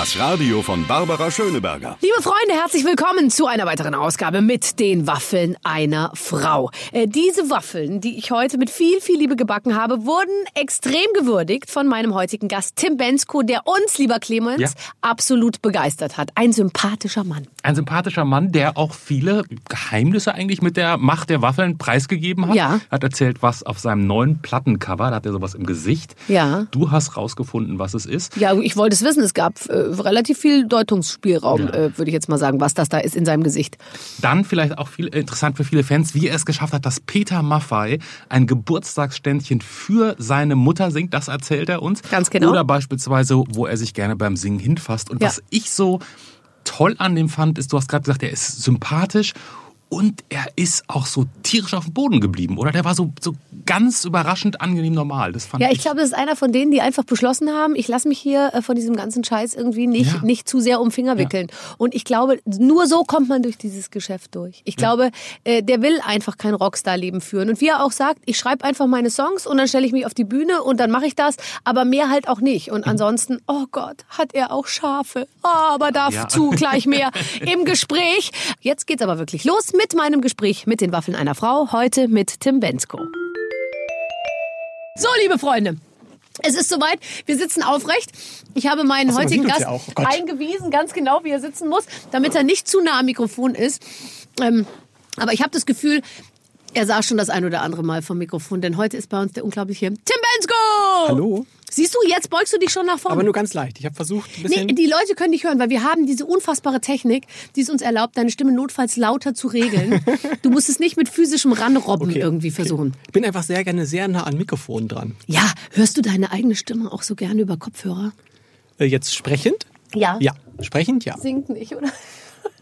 Das Radio von Barbara Schöneberger. Liebe Freunde, herzlich willkommen zu einer weiteren Ausgabe mit den Waffeln einer Frau. Äh, diese Waffeln, die ich heute mit viel, viel Liebe gebacken habe, wurden extrem gewürdigt von meinem heutigen Gast Tim Bensko, der uns, lieber Clemens, Ja. absolut begeistert hat. Ein sympathischer Mann. Ein sympathischer Mann, der auch viele Geheimnisse eigentlich mit der Macht der Waffeln preisgegeben hat. Ja. Hat erzählt, was auf seinem neuen Plattencover, da hat er sowas im Gesicht. Ja. Du hast rausgefunden, was es ist. Ja, ich wollte es wissen. Es gab äh, relativ viel Deutungsspielraum, Ja. äh, würde ich jetzt mal sagen, was das da ist in seinem Gesicht. Dann vielleicht auch viel interessant für viele Fans, wie er es geschafft hat, dass Peter Maffay ein Geburtstagsständchen für seine Mutter singt. Das erzählt er uns. Ganz genau. Oder beispielsweise, wo er sich gerne beim Singen hinfasst. Und Ja. was ich so toll an dem fand, ist, du hast gerade gesagt, er ist sympathisch und er ist auch so tierisch auf dem Boden geblieben, oder? Der war so, so ganz überraschend angenehm normal. Das fand Ja, ich glaube, das ist einer von denen, die einfach beschlossen haben, ich lasse mich hier äh, von diesem ganzen Scheiß irgendwie nicht, Ja. nicht zu sehr um Finger wickeln. Und ich glaube, nur so kommt man durch dieses Geschäft durch. Ich glaube, äh, der will einfach kein Rockstar-Leben führen. Und wie er auch sagt, ich schreibe einfach meine Songs und dann stelle ich mich auf die Bühne und dann mache ich das, aber mehr halt auch nicht. Mhm. Und ansonsten, oh Gott, hat er auch Schafe. Oh, aber dazu Ja. gleich mehr im Gespräch. Jetzt geht's aber wirklich los mit meinem Gespräch mit den Waffeln einer Frau. Heute mit Tim Bensko. So, liebe Freunde. Es ist soweit. Wir sitzen aufrecht. Ich habe meinen Ach so, man heutigen Gast ja. Oh eingewiesen, ganz genau, wie er sitzen muss, damit er nicht zu nah am Mikrofon ist. Ähm, aber ich habe das Gefühl, er saß schon das ein oder andere Mal vom Mikrofon, denn heute ist bei uns der unglaubliche Tim Bensko. Hallo? Siehst du, jetzt beugst du dich schon nach vorne. Aber nur ganz leicht. Ich habe versucht, ein bisschen. Nee, die Leute können dich hören, weil wir haben diese unfassbare Technik, die es uns erlaubt, deine Stimme notfalls lauter zu regeln. du musst es nicht mit physischem Ranrobben Okay, irgendwie okay. versuchen. Ich bin einfach sehr gerne sehr nah an Mikrofon dran. Ja, hörst du deine eigene Stimme auch so gerne über Kopfhörer? Äh, jetzt sprechend? Ja. Ja, sprechend, ja. Singt nicht, oder?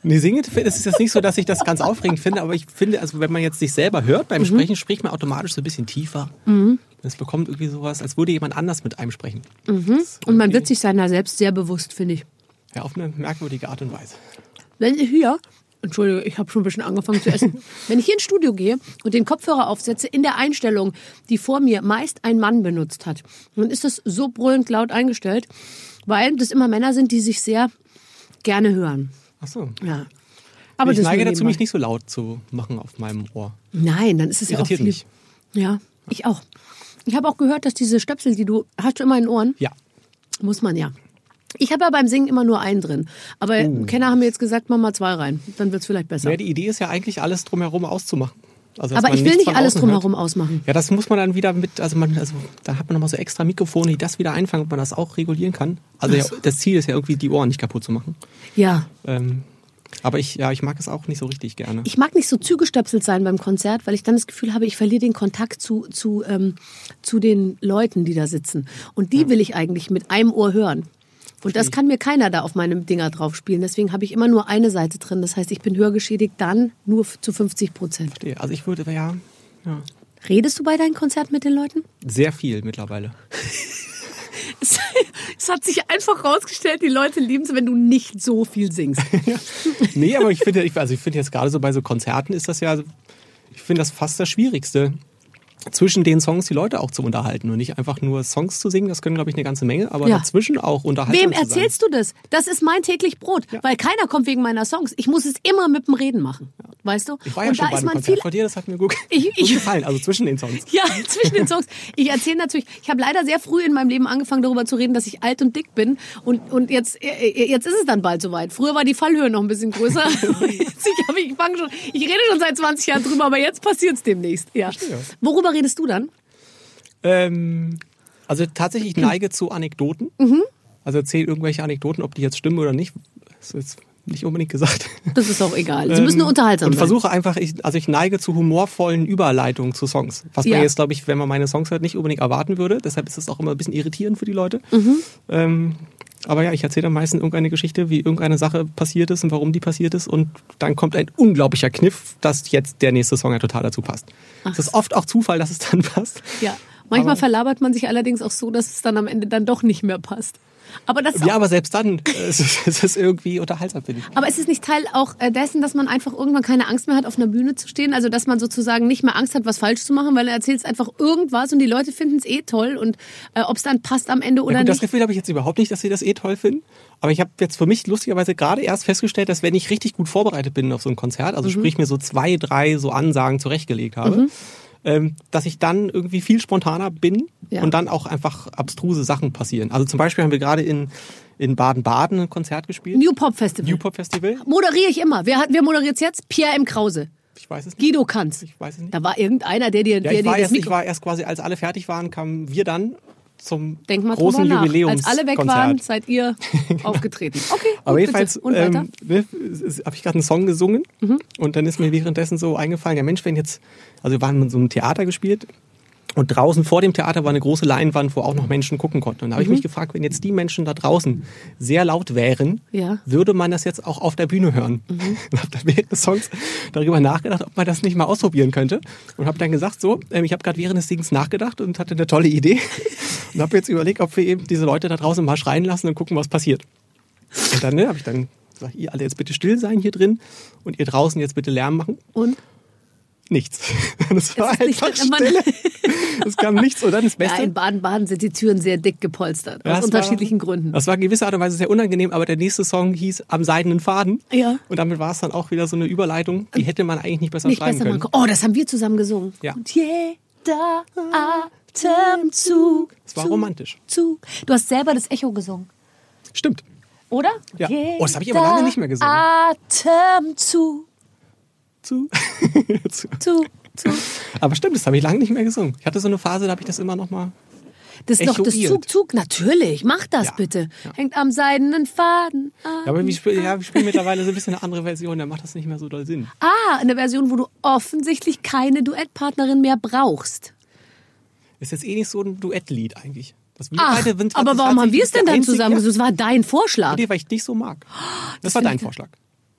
Nee, singend es ist jetzt nicht so, dass ich das ganz aufregend finde, aber ich finde, also wenn man jetzt sich selber hört Mhm. beim Sprechen, spricht man automatisch so ein bisschen tiefer. Es bekommt irgendwie sowas, als würde jemand anders mit einem sprechen. Mhm. Und man wird sich seiner selbst sehr bewusst, finde ich. Ja, auf eine merkwürdige Art und Weise. Wenn ich hier, Entschuldige, ich habe schon ein bisschen angefangen zu essen. Wenn ich hier ins Studio gehe und den Kopfhörer aufsetze, in der Einstellung, die vor mir meist ein Mann benutzt hat, dann ist das so brüllend laut eingestellt, weil das immer Männer sind, die sich sehr gerne hören. Ach so. Ja. Aber ich neige dazu, mich nicht so laut zu machen auf meinem Ohr. Nein, dann ist es ja auch Irritiert viel. mich. Ja, ich auch. Ich habe auch gehört, dass diese Stöpsel, die du hast, du immer in den Ohren. Ja. Muss man ja. Ich habe ja beim Singen immer nur einen drin. Aber Kenner haben mir jetzt gesagt, mach mal zwei rein. Dann wird's vielleicht besser. Ja, die Idee ist ja eigentlich, alles drumherum auszumachen. Also, Aber ich will nicht alles außen hört. drumherum ausmachen. Ja, das muss man dann wieder mit, also man, also da hat man nochmal so extra Mikrofone, die das wieder einfangen, ob man das auch regulieren kann. Also ja, das Ziel ist ja irgendwie, die Ohren nicht kaputt zu machen. Ja. Ähm, aber ich, ja, ich mag es auch nicht so richtig gerne. Ich mag nicht so zugestöpselt sein beim Konzert, weil ich dann das Gefühl habe, ich verliere den Kontakt zu, zu, ähm, zu den Leuten, die da sitzen. Und die will ich eigentlich mit einem Ohr hören. Und das kann mir keiner da auf meinem Dinger drauf spielen. Deswegen habe ich immer nur eine Seite drin. Das heißt, ich bin hörgeschädigt dann nur zu 50 Prozent. Also ich würde, ja, ja, Redest du bei deinen Konzerten mit den Leuten? sehr viel mittlerweile. Es, es hat sich einfach rausgestellt, die Leute lieben es, wenn du nicht so viel singst. Nee, aber ich finde, also ich finde jetzt gerade so bei so Konzerten ist das ja, ich finde das fast das Schwierigste, zwischen den Songs die Leute auch zu unterhalten und nicht einfach nur Songs zu singen, das können glaube ich eine ganze Menge, aber Ja. dazwischen auch unterhalten. Wem erzählst du das? Das ist mein täglich Brot, weil keiner kommt wegen meiner Songs. Ich muss es immer mit dem Reden machen, weißt du? Ich war ja Und schon da bei ist man viel von dir, das hat mir gut, Ich- gut ich- gefallen, also zwischen den Songs. Ja, zwischen den Songs. Ich erzähle natürlich, ich habe leider sehr früh in meinem Leben angefangen, darüber zu reden, dass ich alt und dick bin. Und, und jetzt, äh, jetzt ist es dann bald soweit. Früher war die Fallhöhe noch ein bisschen größer. Jetzt, ich, ich, schon, ich rede schon seit 20 Jahren drüber, aber jetzt passiert es demnächst. Ja. Worüber redest du dann? Ähm, also tatsächlich, ich neige zu Anekdoten. Mhm. Also erzähle irgendwelche Anekdoten, ob die jetzt stimmen oder nicht. Das ist jetzt nicht unbedingt gesagt. Das ist auch egal. Sie müssen nur unterhaltsam Ähm, Und sein. versuche einfach, ich, also ich neige zu humorvollen Überleitungen zu Songs. Was Ja. man jetzt, glaube ich, wenn man meine Songs hört, nicht unbedingt erwarten würde. Deshalb ist es auch immer ein bisschen irritierend für die Leute. Mhm. Ähm, aber ja, ich erzähle dann meistens irgendeine Geschichte, wie irgendeine Sache passiert ist und warum die passiert ist. Und dann kommt ein unglaublicher Kniff, dass jetzt der nächste Song ja total dazu passt. Es ist oft auch Zufall, dass es dann passt. Ja. Manchmal Aber- verlabert man sich allerdings auch so, dass es dann am Ende dann doch nicht mehr passt. Aber das ist Ja, aber selbst dann äh, es ist es ist irgendwie unterhaltsam, finde ich. aber ist es nicht Teil auch äh, dessen, dass man einfach irgendwann keine Angst mehr hat, auf einer Bühne zu stehen? Also dass man sozusagen nicht mehr Angst hat, was falsch zu machen, weil er erzählt einfach irgendwas und die Leute finden es eh toll und äh, ob es dann passt am Ende oder Ja, gut, das nicht. Gefühl habe ich jetzt überhaupt nicht, dass sie das eh toll finden. Aber ich habe jetzt für mich lustigerweise gerade erst festgestellt, dass wenn ich richtig gut vorbereitet bin auf so ein Konzert, also Mhm. sprich mir so zwei, drei so Ansagen zurechtgelegt habe, ähm, dass ich dann irgendwie viel spontaner bin Ja. und dann auch einfach abstruse Sachen passieren. Also zum Beispiel haben wir gerade in, in Baden-Baden ein Konzert gespielt. New Pop Festival. New Pop Festival. Moderiere ich immer. Wer, hat, wer moderiert jetzt? Pierre M. Krause. Ich weiß es nicht. Guido Kanz. Ich weiß es nicht. Da war irgendeiner, der dir, Ja, der ich dir erst, ich war erst quasi, als alle fertig waren, kamen wir dann zum Denk mal großen. Jubiläums Als alle weg waren, seid ihr aufgetreten. Okay, gut, Aber jedenfalls ähm, habe ich gerade einen Song gesungen Mhm. und dann ist mir währenddessen so eingefallen, ja Mensch, wenn jetzt, also wir waren in so einem Theater gespielt und draußen vor dem Theater war eine große Leinwand, wo auch noch Menschen gucken konnten. Und da habe Mhm. ich mich gefragt, wenn jetzt die Menschen da draußen sehr laut wären, Ja. Mhm. würde man das jetzt auch auf der Bühne hören? Und habe dann während des Songs darüber nachgedacht, ob man das nicht mal ausprobieren könnte. Und habe dann gesagt, so, ähm, ich habe gerade während des Sings nachgedacht und hatte eine tolle Idee. Und habe jetzt überlegt, ob wir eben diese Leute da draußen mal schreien lassen und gucken, was passiert. Und dann ne, habe ich dann gesagt, ihr alle jetzt bitte still sein hier drin und ihr draußen jetzt bitte Lärm machen. Und? Nichts. Es war nicht- einfach man- Stille. Es kam nichts. Und dann das Ja, Beste. in Baden-Baden sind die Türen sehr dick gepolstert. Ja, aus es unterschiedlichen war, Gründen. Das war in gewisser Art und Weise sehr unangenehm, aber der nächste Song hieß Am seidenen Faden. Ja. Und damit war es dann auch wieder so eine Überleitung, die hätte man eigentlich nicht besser Nicht schreiben besser können. machen. Oh, das haben wir zusammen gesungen. Ja. Und jeder Atemzug. Es war Zug, romantisch. Zug. Du hast selber das Echo gesungen, Stimmt. oder? Ja. Oh, das habe ich aber lange nicht mehr gesungen. Atemzug. Zu. Zu. Zug, Zug. aber stimmt, das habe ich lange nicht mehr gesungen. Ich hatte so eine Phase, da habe ich das immer noch mal. Das ist doch das. Zug, Zug. Natürlich, mach das Ja. bitte. Ja. Hängt am seidenen Faden. Ja, aber wir spielen, ja, wir spielen mittlerweile so ein bisschen eine andere Version, da macht das nicht mehr so doll Sinn. Ah, eine Version, wo du offensichtlich keine Duettpartnerin mehr brauchst. Ist jetzt eh nicht so ein Duettlied eigentlich. Das Ach, aber das warum haben wir es denn dann einzige- zusammen? Ja, gesungen? Das war dein Vorschlag. Nee, weil ich dich so mag. Das, war finde dein Vorschlag.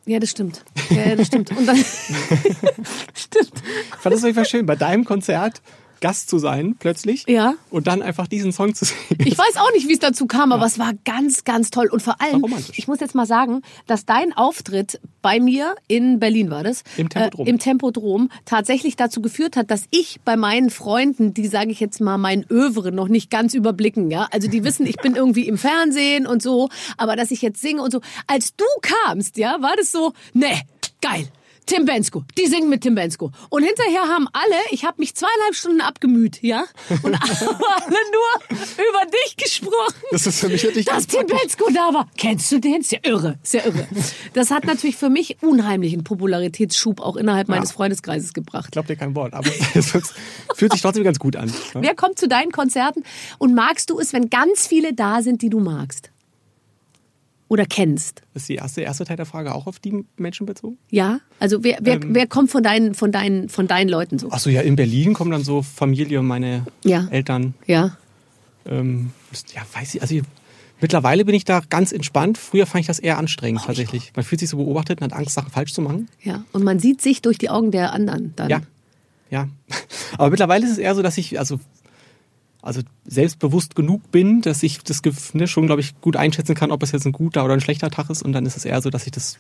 Ja, das stimmt. Ja, das stimmt. Und dann, stimmt. Ich fand das auf jeden Fall schön, bei deinem Konzert Gast zu sein, plötzlich. Ja. Und dann einfach diesen Song zu singen. Ich weiß auch nicht, wie es dazu kam, aber es war ganz, ganz toll. Und vor allem, ich muss jetzt mal sagen, dass dein Auftritt bei mir in Berlin war das, Im Tempodrom. Äh, im Tempodrom tatsächlich dazu geführt hat, dass ich bei meinen Freunden, die sage ich jetzt mal mein Övre noch nicht ganz überblicken, ja, also die wissen, ich bin irgendwie im Fernsehen und so, aber dass ich jetzt singe und so, als du kamst, ja, war das so, ne, geil. Tim Bensko, die singen mit Tim Bensko. Und hinterher haben alle, ich habe mich zweieinhalb Stunden abgemüht, ja, und alle nur über dich gesprochen. Das ist für mich wirklich Dass Tim Bensko da war. Kennst du den? Ist ja irre, ist ja irre. Das hat natürlich für mich unheimlichen Popularitätsschub auch innerhalb meines Freundeskreises gebracht. Ich glaube dir kein Wort, aber es fühlt, sich trotzdem ganz gut an. Ja? Wer kommt zu deinen Konzerten und magst du es, wenn ganz viele da sind, die du magst? Oder kennst? Ist die erste, erste Teil der Frage auch auf die Menschen bezogen? Ja? Also wer, wer, Ähm. wer kommt von deinen, von, deinen, von deinen Leuten so? Achso, ja, in Berlin kommen dann so Familie und meine Ja. Eltern. Ja. Ähm, ja, weiß ich, also ich, mittlerweile bin ich da ganz entspannt. Früher fand ich das eher anstrengend tatsächlich. Man fühlt sich so beobachtet und hat Angst, Sachen falsch zu machen. Ja. Und man sieht sich durch die Augen der anderen dann. Ja. Ja. Aber mittlerweile ist es eher so, dass ich, also, also selbstbewusst genug bin, dass ich das ne, schon, glaube ich, gut einschätzen kann, ob es jetzt ein guter oder ein schlechter Tag ist. Und dann ist es eher so, dass ich das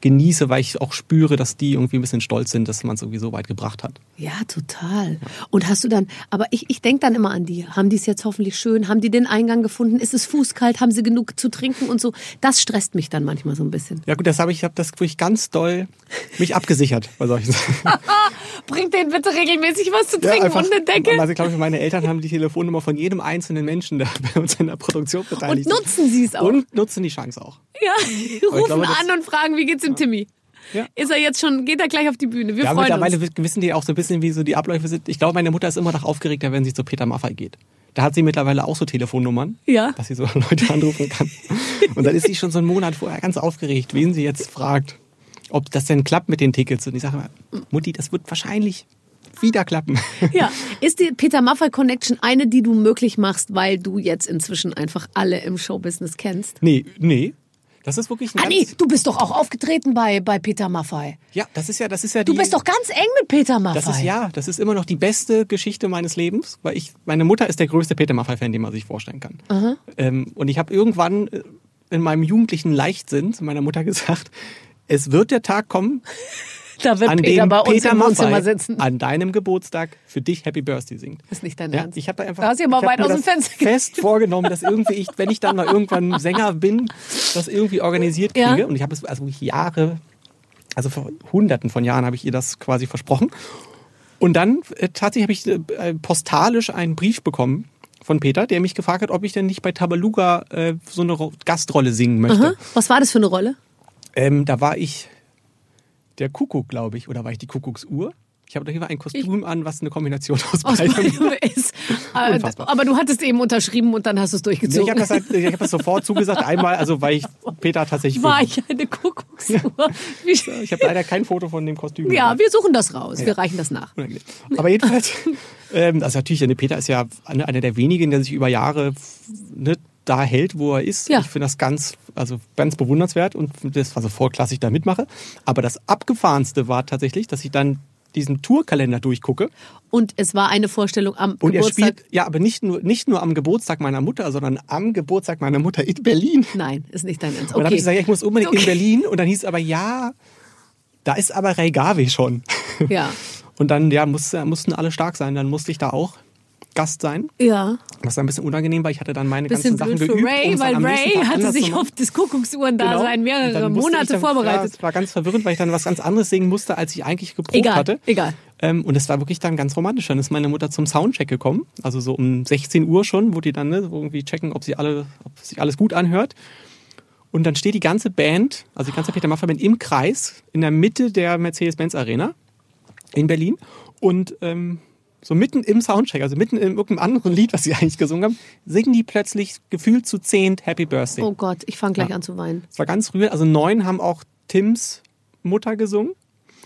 genieße, weil ich auch spüre, dass die irgendwie ein bisschen stolz sind, dass man es irgendwie so weit gebracht hat. Ja, total. Und hast du dann, aber ich, ich denke dann immer an die. Haben die es jetzt hoffentlich schön? Haben die den Eingang gefunden? Ist es fußkalt? Haben sie genug zu trinken und so? Das stresst mich dann manchmal so ein bisschen. Ja gut, das habe ich, ich habe das wirklich ganz doll mich abgesichert bei solchen Sachen. Bringt denen bitte regelmäßig was zu trinken einfach- und eine Decke. Also ich glaube, meine Eltern haben die Telefonnummer von jedem einzelnen Menschen, der bei uns in der Produktion Und beteiligt ist. nutzen sie es auch. Und nutzen die Chance auch. ja, rufen glaube, an und fragen, wie geht's dem Timmy? Ja. Ist er jetzt schon, geht er gleich auf die Bühne? Wir Ja, freuen mittlerweile uns. wissen die auch so ein bisschen, wie so die Abläufe sind. Ich glaube, meine Mutter ist immer noch aufgeregter, wenn sie zu Peter Maffay geht. Da hat sie mittlerweile auch so Telefonnummern, Ja. dass sie so Leute anrufen kann. Und dann ist sie schon so einen Monat vorher ganz aufgeregt, wen sie jetzt fragt, ob das denn klappt mit den Tickets. Und ich sage mal, Mutti, das wird wahrscheinlich wieder klappen. Ja. Ist die Peter Maffay Connection eine, die du möglich machst, weil du jetzt inzwischen einfach alle im Showbusiness kennst? Nee, nee. Das ist wirklich ein Ah nee, ganz, du bist doch auch aufgetreten bei, bei Peter Maffay. Ja, das ist ja, das ist ja Du die, bist doch ganz eng mit Peter Maffay. Das ist ja, das ist immer noch die beste Geschichte meines Lebens, weil ich, meine Mutter ist der größte Peter Maffay-Fan, den man sich vorstellen kann. Ähm, und ich habe irgendwann äh, in meinem jugendlichen Leichtsinn zu meiner Mutter gesagt, es wird der Tag kommen, Da wird an Peter bei uns Peter im Wohnzimmer sitzen. an deinem Geburtstag für dich Happy Birthday singt. ist nicht dein Ja, Ernst. ich habe da einfach Da hast du ja mal weit aus dem Fenster fest vorgenommen, dass irgendwie ich, wenn ich dann mal irgendwann Sänger bin, das irgendwie organisiert Ja. kriege. Und ich habe es also Jahre, also vor Hunderten von Jahren habe ich ihr das quasi versprochen. Und dann äh, tatsächlich habe ich äh, postalisch einen Brief bekommen von Peter, der mich gefragt hat, ob ich denn nicht bei Tabaluga äh, so eine Ro Gastrolle singen möchte. Aha. Was war das für eine Rolle? Ähm, da war ich der Kuckuck, glaube ich, oder war ich die Kuckucksuhr? Ich habe da hier ein Kostüm an, was eine Kombination aus beidem beidem ist. Äh, Unfassbar. aber du hattest eben unterschrieben und dann hast du es Nee, durchgezogen. ich habe das, halt, ich hab das sofort zugesagt. Einmal, also weil ich Peter tatsächlich. war ich eine Kuckucksuhr? Wie- Ich habe leider kein Foto von dem Kostüm. Ja, gemacht. wir suchen das raus. Wir reichen das nach. Aber jedenfalls, ähm, also natürlich, Peter ist ja einer einer der wenigen, der sich über Jahre ne, da hält, wo er ist. Ja. Ich finde das ganz, also ganz bewundernswert und das war so vollklassig da mitmache. Aber das Abgefahrenste war tatsächlich, dass ich dann diesen Tourkalender durchgucke Und es war eine Vorstellung am und er Geburtstag. spielt, ja, aber nicht nur, nicht nur am Geburtstag meiner Mutter, sondern am Geburtstag meiner Mutter in Berlin. Nein, ist nicht dein Ernst. Und dann habe Okay. ich gesagt, ja, ich muss unbedingt in Okay. Berlin. Und dann hieß es aber, ja, da ist aber Ray Garvey schon. Ja. Und dann, ja, muss, mussten alle stark sein. Dann musste ich da auch Gast sein. Ja. Was ein bisschen unangenehm war. Ich hatte dann meine Bisschen ganzen Sachen geübt. Ray, weil Ray hatte sich auf das Kuckucksuhren-Dasein Genau. Und mehrere Monate dann, Ja, vorbereitet. es war ganz verwirrend, weil ich dann was ganz anderes singen musste, als ich eigentlich geprobt Egal, hatte. egal. Ähm, und es war wirklich dann ganz romantisch. Dann ist meine Mutter zum Soundcheck gekommen. Also so um 16 Uhr schon, wo die dann ne, irgendwie checken, ob, sie alle, ob sich alles gut anhört. Und dann steht die ganze Band, also die ganze Peter Maffay Band im Kreis in der Mitte der Mercedes-Benz Arena in Berlin. Und ähm, so mitten im Soundcheck, also mitten in irgendeinem anderen Lied, was sie eigentlich gesungen haben, singen die plötzlich gefühlt zu zehnt Happy Birthday. Oh Gott, ich fange gleich Ja. an zu weinen. Es war ganz rührend. Also neun haben auch Tims Mutter gesungen.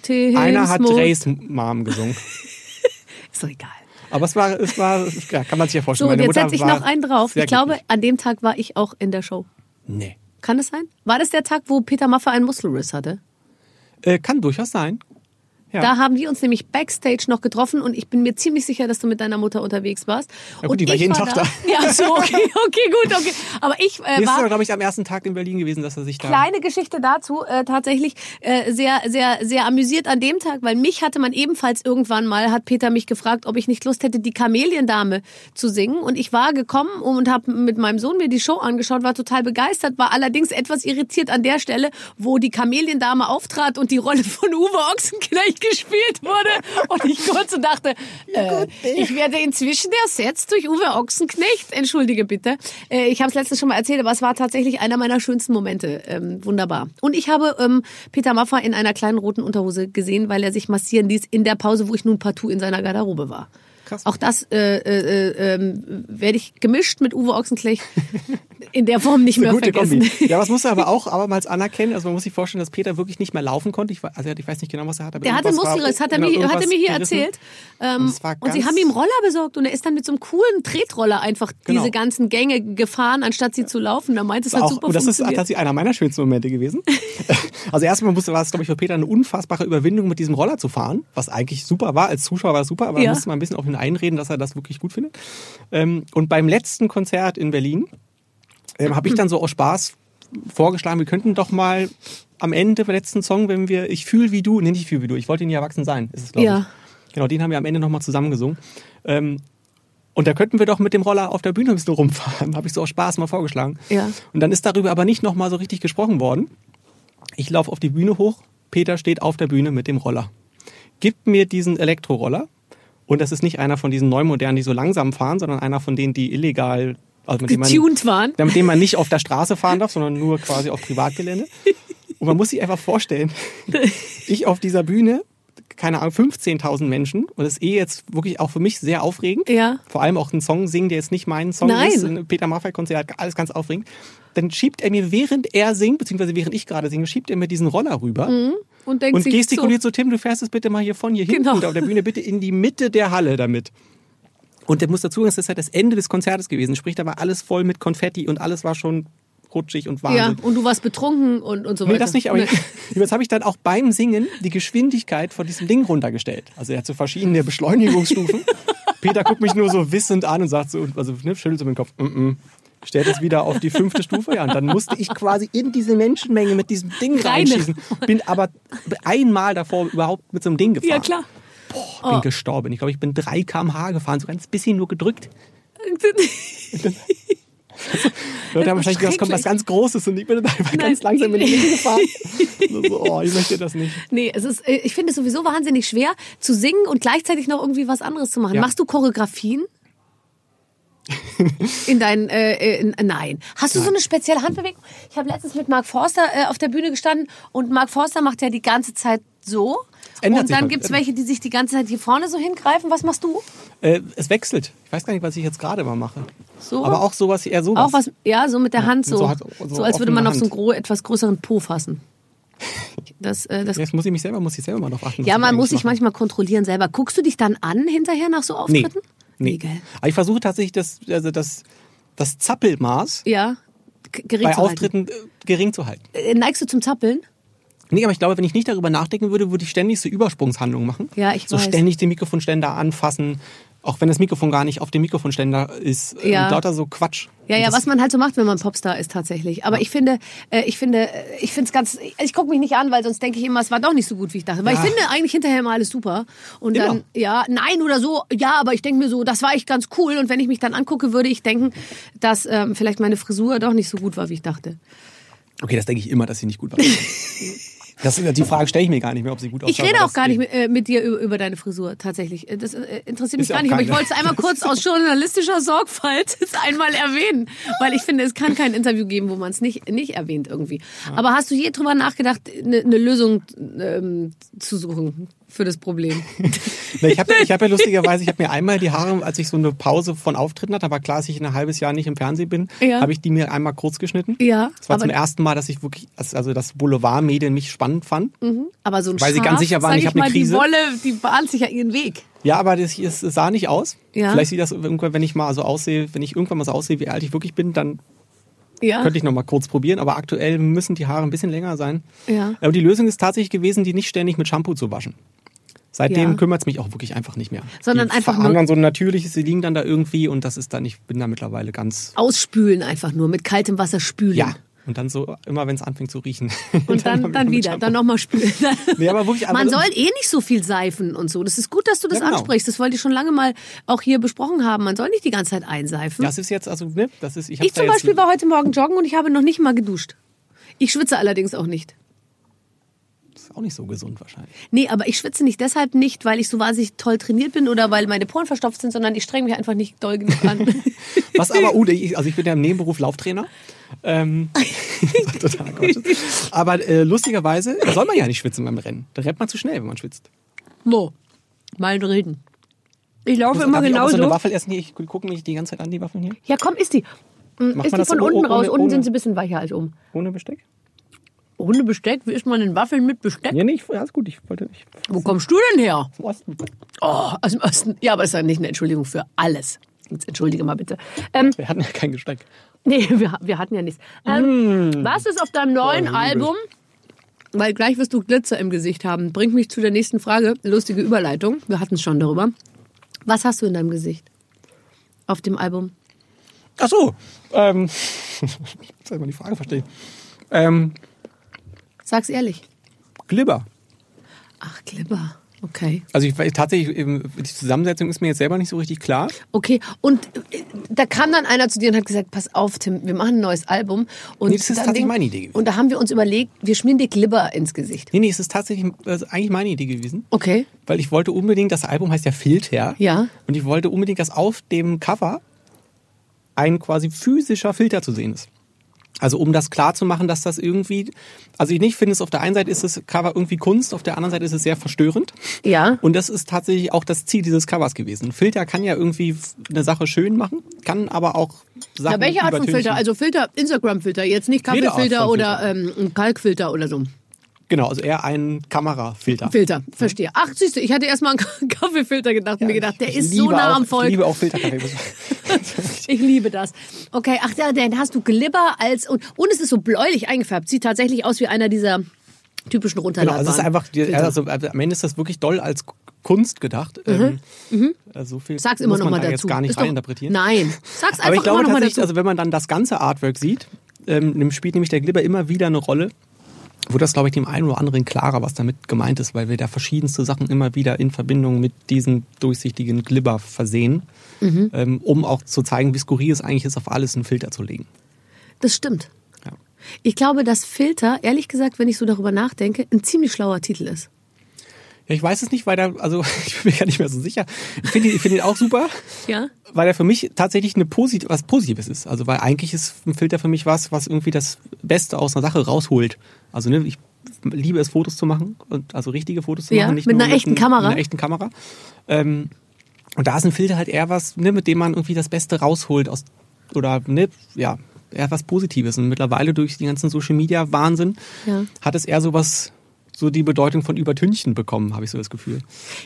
Tims Einer hat. Rays Mom gesungen. Ist doch egal. Aber es war, es war, ja, kann man sich ja So, vorstellen. und Meine jetzt setze ich noch einen drauf. Ich glaube, glücklich. an dem Tag war ich auch in der Show. Nee. Kann es sein? War das der Tag, wo Peter Maffay einen Muskelriss hatte? Äh, kann durchaus sein. Ja. Da haben wir uns nämlich backstage noch getroffen und ich bin mir ziemlich sicher, dass du mit deiner Mutter unterwegs warst. Ja gut, und die war ich jeden Tag da. Ja, so, okay, okay, gut, okay. Aber ich äh, Hier ist war es, glaube ich, am ersten Tag in Berlin gewesen, dass er sich da. kleine Geschichte dazu äh, tatsächlich äh, sehr sehr sehr amüsiert an dem Tag, weil mich hatte man ebenfalls irgendwann mal hat Peter mich gefragt, ob ich nicht Lust hätte, die Kameliendame zu singen und ich war gekommen und habe mit meinem Sohn mir die Show angeschaut, war total begeistert, war allerdings etwas irritiert an der Stelle, wo die Kameliendame auftrat und die Rolle von Uwe Ochsenknecht gespielt wurde und ich kurz und dachte, äh, ich werde inzwischen ersetzt durch Uwe Ochsenknecht. Entschuldige bitte. Äh, ich habe es letztens schon mal erzählt, aber es war tatsächlich einer meiner schönsten Momente. Ähm, wunderbar. Und ich habe ähm, Peter Maffay in einer kleinen roten Unterhose gesehen, weil er sich massieren ließ in der Pause, wo ich nun partout in seiner Garderobe war. Krass. Auch das äh, äh, äh, werde ich gemischt mit Uwe Ochsenknecht in der Form nicht mehr gute vergessen. Kombi. Ja, was muss er aber auch abermals anerkennen. Also man muss sich vorstellen, dass Peter wirklich nicht mehr laufen konnte. Ich, weiß- also ich weiß nicht genau, was er hat. Aber Der hatte irgendwas war- Muskelriss, hat er, mir, hat er mir hier gerissen. erzählt. Ähm, Und und sie haben ihm Roller besorgt und er ist dann mit so einem coolen Tretroller einfach Genau. diese ganzen Gänge gefahren, anstatt sie zu laufen. Da meint es hat auch, super und das ist tatsächlich einer meiner schönsten Momente gewesen. also erstmal musste, war es, glaube ich, für Peter eine unfassbare Überwindung, mit diesem Roller zu fahren, was eigentlich super war. Als Zuschauer war es super, aber Ja. da musste man ein bisschen auf ihn einreden, dass er das wirklich gut findet. Ähm, und beim letzten Konzert in Berlin ähm, habe ich dann so aus Spaß vorgeschlagen, wir könnten doch mal am Ende beim letzten Song, wenn wir Ich fühl wie du, nee, nicht ich fühl wie du, ich wollte nie erwachsen sein, ist es, glaube Ja. ich. Genau, den haben wir am Ende nochmal zusammengesungen. Ähm, und da könnten wir doch mit dem Roller auf der Bühne ein bisschen rumfahren. Habe ich so aus Spaß mal vorgeschlagen. Ja. Und dann ist darüber aber nicht nochmal so richtig gesprochen worden. Ich laufe auf die Bühne hoch, Peter steht auf der Bühne mit dem Roller. Gibt mir diesen Elektroroller. Und das ist nicht einer von diesen neumodernen, die so langsam fahren, sondern einer von denen, die illegal, also mit dem man, getuned waren. mit dem man nicht auf der Straße fahren darf, sondern nur quasi auf Privatgelände. Und man muss sich einfach vorstellen, ich auf dieser Bühne, keine Ahnung, 15.000 Menschen und das ist eh jetzt wirklich auch für mich sehr aufregend. Ja. Vor allem auch einen Song singen, der jetzt nicht mein Song Nein. ist. Ein Peter Maffay-Konzert, alles ganz aufregend. Dann schiebt er mir, während er singt, beziehungsweise während ich gerade singe, schiebt er mir diesen Roller rüber Und, denkt und gestikuliert so, Tim, du fährst es bitte mal hier von hier hinten Genau. und auf der Bühne bitte in die Mitte der Halle damit. Und der muss dazu sagen, es ist halt das Ende des Konzertes gewesen. Sprich, da war alles voll mit Konfetti und alles war schon rutschig und Ja, Wahnsinn. und du warst betrunken und, und so weiter. Nee, das nicht, aber Nee. ich, jetzt habe ich dann auch beim Singen die Geschwindigkeit von diesem Ding runtergestellt. Also er hat so verschiedene Beschleunigungsstufen. Peter guckt mich nur so wissend an und sagt so, also ne, schüttelt so mit dem Kopf, mm -mm. Stellt es wieder auf die fünfte Stufe. Ja, und dann musste ich quasi in diese Menschenmenge mit diesem Ding Rein. reinschießen. Bin aber einmal davor überhaupt mit so einem Ding gefahren. Ja, klar. Boah, bin gestorben. Ich glaube, ich bin 3 km/h gefahren, so ganz bisschen nur gedrückt. Leute haben wahrscheinlich gedacht, es kommt was ganz Großes und ich bin einfach ganz langsam mit dem Ding gefahren. So, oh, ich möchte das nicht. Nee, es ist, äh, ich finde es sowieso wahnsinnig schwer zu singen und gleichzeitig noch irgendwie was anderes zu machen. Ja. Machst du Choreografien? In deinen, äh, in, nein. Hast du so eine spezielle Handbewegung? Ich habe letztens mit Mark Forster äh, auf der Bühne gestanden und Mark Forster macht ja die ganze Zeit so. Und dann halt. gibt's welche, die sich die ganze Zeit hier vorne so hingreifen. Was machst du? Äh, es wechselt. Ich weiß gar nicht, was ich jetzt gerade mal mache. So? Aber auch sowas, eher sowas. Auch was, ja, so mit der Hand so. so So, hat- so als würde man auf so einen Hand. gro etwas größeren Po fassen. Das, äh, das, Jetzt muss ich mich selber, muss ich selber mal drauf achten. ja, man muss sich manchmal kontrollieren selber. Guckst du dich dann an hinterher nach so Nee. Nee. gell? Aber ich versuche tatsächlich das, also das, das Zappelmaß Ja, gering bei zu halten. Auftritten äh, gering zu halten. Äh, Neigst du zum Zappeln? Nee, aber ich glaube, wenn ich nicht darüber nachdenken würde, würde ich ständig so Übersprungshandlungen machen. Ja, ich So weiß. ständig den Mikrofonständer anfassen, auch wenn das Mikrofon gar nicht auf dem Mikrofonständer ist. äh, Ja. Lauter so Quatsch. Ja, ja, das, was man halt so macht, wenn man Popstar ist tatsächlich. Aber ich finde, äh, ich finde, äh, ich finde es ganz, ich, ich gucke mich nicht an, weil sonst denke ich immer, es war doch nicht so gut, wie ich dachte. Weil Ja. ich finde eigentlich hinterher immer alles super. Und dann, Immer. ja, nein oder so, ja, aber ich denke mir so, das war echt ganz cool. Und wenn ich mich dann angucke, würde ich denken, dass ähm, vielleicht meine Frisur doch nicht so gut war, wie ich dachte. Okay, das denke ich immer, dass sie nicht gut war. das, die Frage stelle ich mir gar nicht mehr, ob sie gut aussah. Ich rede auch gar nicht mit, äh, mit dir über, über deine Frisur, tatsächlich. Äh, Das äh, interessiert mich Ist gar nicht, aber ich wollte es einmal kurz aus journalistischer Sorgfalt einmal erwähnen. Weil ich finde, es kann kein Interview geben, wo man es nicht, nicht erwähnt irgendwie. Aber hast du je drüber nachgedacht, eine eine Lösung ähm, zu suchen für das Problem? Ich habe ich hab ja lustigerweise, ich habe mir einmal die Haare, als ich so eine Pause von Auftritten hatte, war klar, dass ich ein halbes Jahr nicht im Fernsehen bin, Ja. habe ich die mir einmal kurz geschnitten. Ja, Das war aber- zum ersten Mal, dass ich wirklich, also das Boulevardmedien mich spannend fand. Aber so ein Weil sie Schaf, ganz sicher waren, ich hab eine Krise. Die Wolle, die bahnt sich ja ihren Weg. Ja, aber das, es sah nicht aus. Ja. Vielleicht sieht das irgendwann, wenn ich mal so aussehe, wenn ich irgendwann mal so aussehe, wie alt ich wirklich bin, dann Ja. könnte ich noch mal kurz probieren. Aber aktuell müssen die Haare ein bisschen länger sein. Ja. Aber die Lösung ist tatsächlich gewesen, die nicht ständig mit Shampoo zu waschen. Seitdem Ja. kümmert es mich auch wirklich einfach nicht mehr. Sondern die einfach nur- dann so ein natürliches, sie liegen dann da irgendwie und das ist dann, ich bin da mittlerweile ganz, Ausspülen einfach nur, mit kaltem Wasser spülen. ja. Und dann so, immer wenn es anfängt zu riechen. Und dann, dann mit wieder, Shampoo. dann nochmal spülen. Nee, aber wirklich Man einfach- soll eh nicht so viel seifen und so. Das ist gut, dass du das Ja, genau. ansprichst. Das wollte ich schon lange mal auch hier besprochen haben. Man soll nicht die ganze Zeit einseifen. Das ist jetzt, also, ne, das ist, ich, ich zum Beispiel war heute Morgen joggen und ich habe noch nicht mal geduscht. Ich schwitze allerdings auch nicht. ist auch nicht so gesund wahrscheinlich. Nee, aber ich schwitze nicht deshalb nicht, weil ich so wahnsinnig toll trainiert bin oder weil meine Poren verstopft sind, sondern ich strenge mich einfach nicht doll genug an. Was aber, uh, ich, also ich bin ja im Nebenberuf Lauftrainer. Ähm, total. Aber äh, lustigerweise soll man ja nicht schwitzen beim Rennen. Da rennt man zu schnell, wenn man schwitzt. Wo? Mal reden. Ich laufe immer genau so eine. Waffel essen hier? Ich gucke mich die ganze Zeit an, die Waffeln hier. Ja, komm, isst die. Mm, Macht Isst man die das von so unten ohne- raus. Unten ohne- sind sie ein bisschen weicher als oben. Ohne Besteck? Ohne Besteck? Wie isst man denn Waffeln mit Besteck? Ja, nee, ich, ja, ist gut. Ich wollte nicht. Wo kommst du denn her? Vom Osten. Oh, aus dem Osten. Ja, aber das ist ja nicht eine Entschuldigung für alles. Jetzt entschuldige mal bitte. Ähm, Wir hatten ja kein Gesteck. nee, wir, wir hatten ja nichts. Ähm, Mm. Was ist auf deinem neuen Liebe. Album? Weil gleich wirst du Glitzer im Gesicht haben. Bringt mich zu der nächsten Frage. Lustige Überleitung. Wir hatten es schon darüber. Was hast du in deinem Gesicht? Auf dem Album? Ach so. Ähm, jetzt ich mal die Frage verstehen. Ähm, Sag's ehrlich. Glibber. Ach, Glibber. Okay. Also ich, tatsächlich, die Zusammensetzung ist mir jetzt selber nicht so richtig klar. Okay, und äh, da kam dann einer zu dir und hat gesagt, pass auf, Tim, wir machen ein neues Album. Und Nee, das ist tatsächlich meine Idee gewesen. Und da haben wir uns überlegt, wir schmieren dir Glibber ins Gesicht. Nee, nee, es ist tatsächlich das ist eigentlich meine Idee gewesen. Okay. Weil ich wollte unbedingt, das Album heißt ja Filter. Ja. Und ich wollte unbedingt, dass auf dem Cover ein quasi physischer Filter zu sehen ist. Also um das klar zu machen, dass das irgendwie, also ich nicht finde es auf der einen Seite ist das Cover irgendwie Kunst, auf der anderen Seite ist es sehr verstörend. Ja. Und das ist tatsächlich auch das Ziel dieses Covers gewesen. Ein Filter kann ja irgendwie eine Sache schön machen, kann aber auch Sachen Ja, welche Art von. Filter? Also Filter, Instagram-Filter, jetzt nicht Kaffeefilter oder ähm, Kalkfilter oder so. Genau, also eher ein Kamerafilter. Filter, verstehe. Ach, siehst du, ich hatte erst mal an Kaffeefilter gedacht und mir gedacht, der Ich ist so nah auch, am Ich Volk. liebe auch Filterkaffee. Ich liebe das. Okay, ach ja, dann hast du Glibber als und, und es ist so bläulich eingefärbt. Sieht tatsächlich aus wie einer dieser typischen Genau, runterladbaren. also es ist einfach, also am Ende ist das wirklich doll als Kunst gedacht. Ähm, also so viel Mhm. Sag's immer muss noch man mal da dazu. jetzt gar nicht Ist doch- reininterpretieren. Nein, sag's einfach Aber ich glaube noch tatsächlich, dazu. also wenn man dann das ganze Artwork sieht, ähm, spielt nämlich der Glibber immer wieder eine Rolle. Wo das, glaube ich, dem einen oder anderen klarer, was damit gemeint ist, weil wir da verschiedenste Sachen immer wieder in Verbindung mit diesem durchsichtigen Glibber versehen, Mhm. ähm, um auch zu zeigen, wie skurril es eigentlich ist, auf alles einen Filter zu legen. das stimmt. Ja. Ich glaube, dass Filter, ehrlich gesagt, wenn ich so darüber nachdenke, ein ziemlich schlauer Titel ist. Ja, ich weiß es nicht, weil da, also ich bin mir gar nicht mehr so sicher. Ich finde ihn, ich finde ihn auch super, Ja? weil er für mich tatsächlich eine Posit was Positives ist. Also weil eigentlich ist ein Filter für mich was, was irgendwie das Beste aus einer Sache rausholt. Also ne, ich liebe es, Fotos zu machen, und also richtige Fotos zu Ja, machen, nicht mit nur einer echten ein- Kamera. Mit einer echten Kamera. Ähm, und da ist ein Filter halt eher was, ne, mit dem man irgendwie das Beste rausholt aus oder ne, ja, eher was Positives. Und mittlerweile durch die ganzen Social Media Wahnsinn Ja. hat es eher sowas so die Bedeutung von Übertünchen bekommen, habe ich so das Gefühl.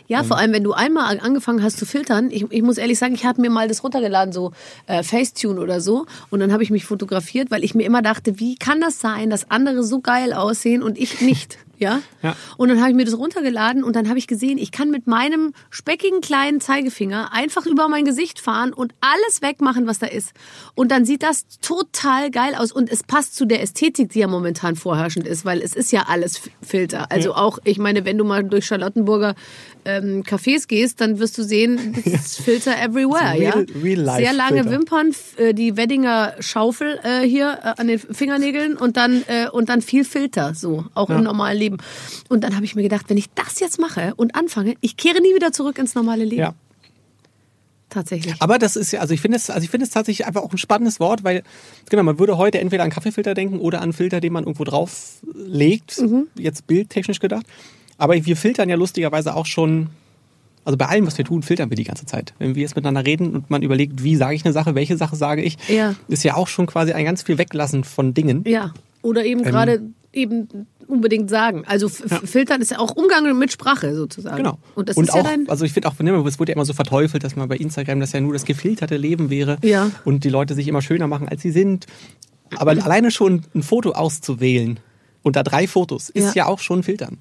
Ja, vor allem, wenn du einmal angefangen hast zu filtern. Ich, ich muss ehrlich sagen, ich habe mir mal das runtergeladen, so äh, Facetune oder so. Und dann habe ich mich fotografiert, weil ich mir immer dachte, wie kann das sein, dass andere so geil aussehen und ich nicht? Ja? Ja. Und dann habe ich mir das runtergeladen und dann habe ich gesehen, ich kann mit meinem speckigen kleinen Zeigefinger einfach über mein Gesicht fahren und alles wegmachen, was da ist. Und dann sieht das total geil aus und es passt zu der Ästhetik, die ja momentan vorherrschend ist, weil es ist ja alles Filter. Also auch, ich meine, wenn du mal durch Charlottenburger ähm, Cafés gehst, dann wirst du sehen, das Filter everywhere, Real- ja. real-life Sehr lange Filter. Wimpern, äh, die Weddinger Schaufel äh, hier äh, an den Fingernägeln und dann äh, und dann viel Filter, so auch im normalen Leben. Und dann habe ich mir gedacht, wenn ich das jetzt mache und anfange, ich kehre nie wieder zurück ins normale Leben. Ja. Tatsächlich. Aber das ist ja, also ich finde es, also ich finde es tatsächlich einfach auch ein spannendes Wort, weil genau, man würde heute entweder an Kaffeefilter denken oder an einen Filter, den man irgendwo drauf legt, Mhm. jetzt bildtechnisch gedacht. Aber wir filtern ja lustigerweise auch schon, also bei allem, was wir tun, filtern wir die ganze Zeit. Wenn wir jetzt miteinander reden und man überlegt, wie sage ich eine Sache, welche Sache sage ich, Ja. ist ja auch schon quasi ein ganz viel Weglassen von Dingen. Ja. Oder eben Ähm. gerade eben unbedingt sagen. Also f- filtern ist ja auch Umgang mit Sprache sozusagen. Genau. Und das und ist auch, ja dein. also ich finde auch, ne, es wurde ja immer so verteufelt, dass man bei Instagram das ja nur das gefilterte Leben wäre Ja. und die Leute sich immer schöner machen, als sie sind. Aber alleine schon ein Foto auszuwählen unter drei Fotos ist Ja. ja, auch schon Filtern.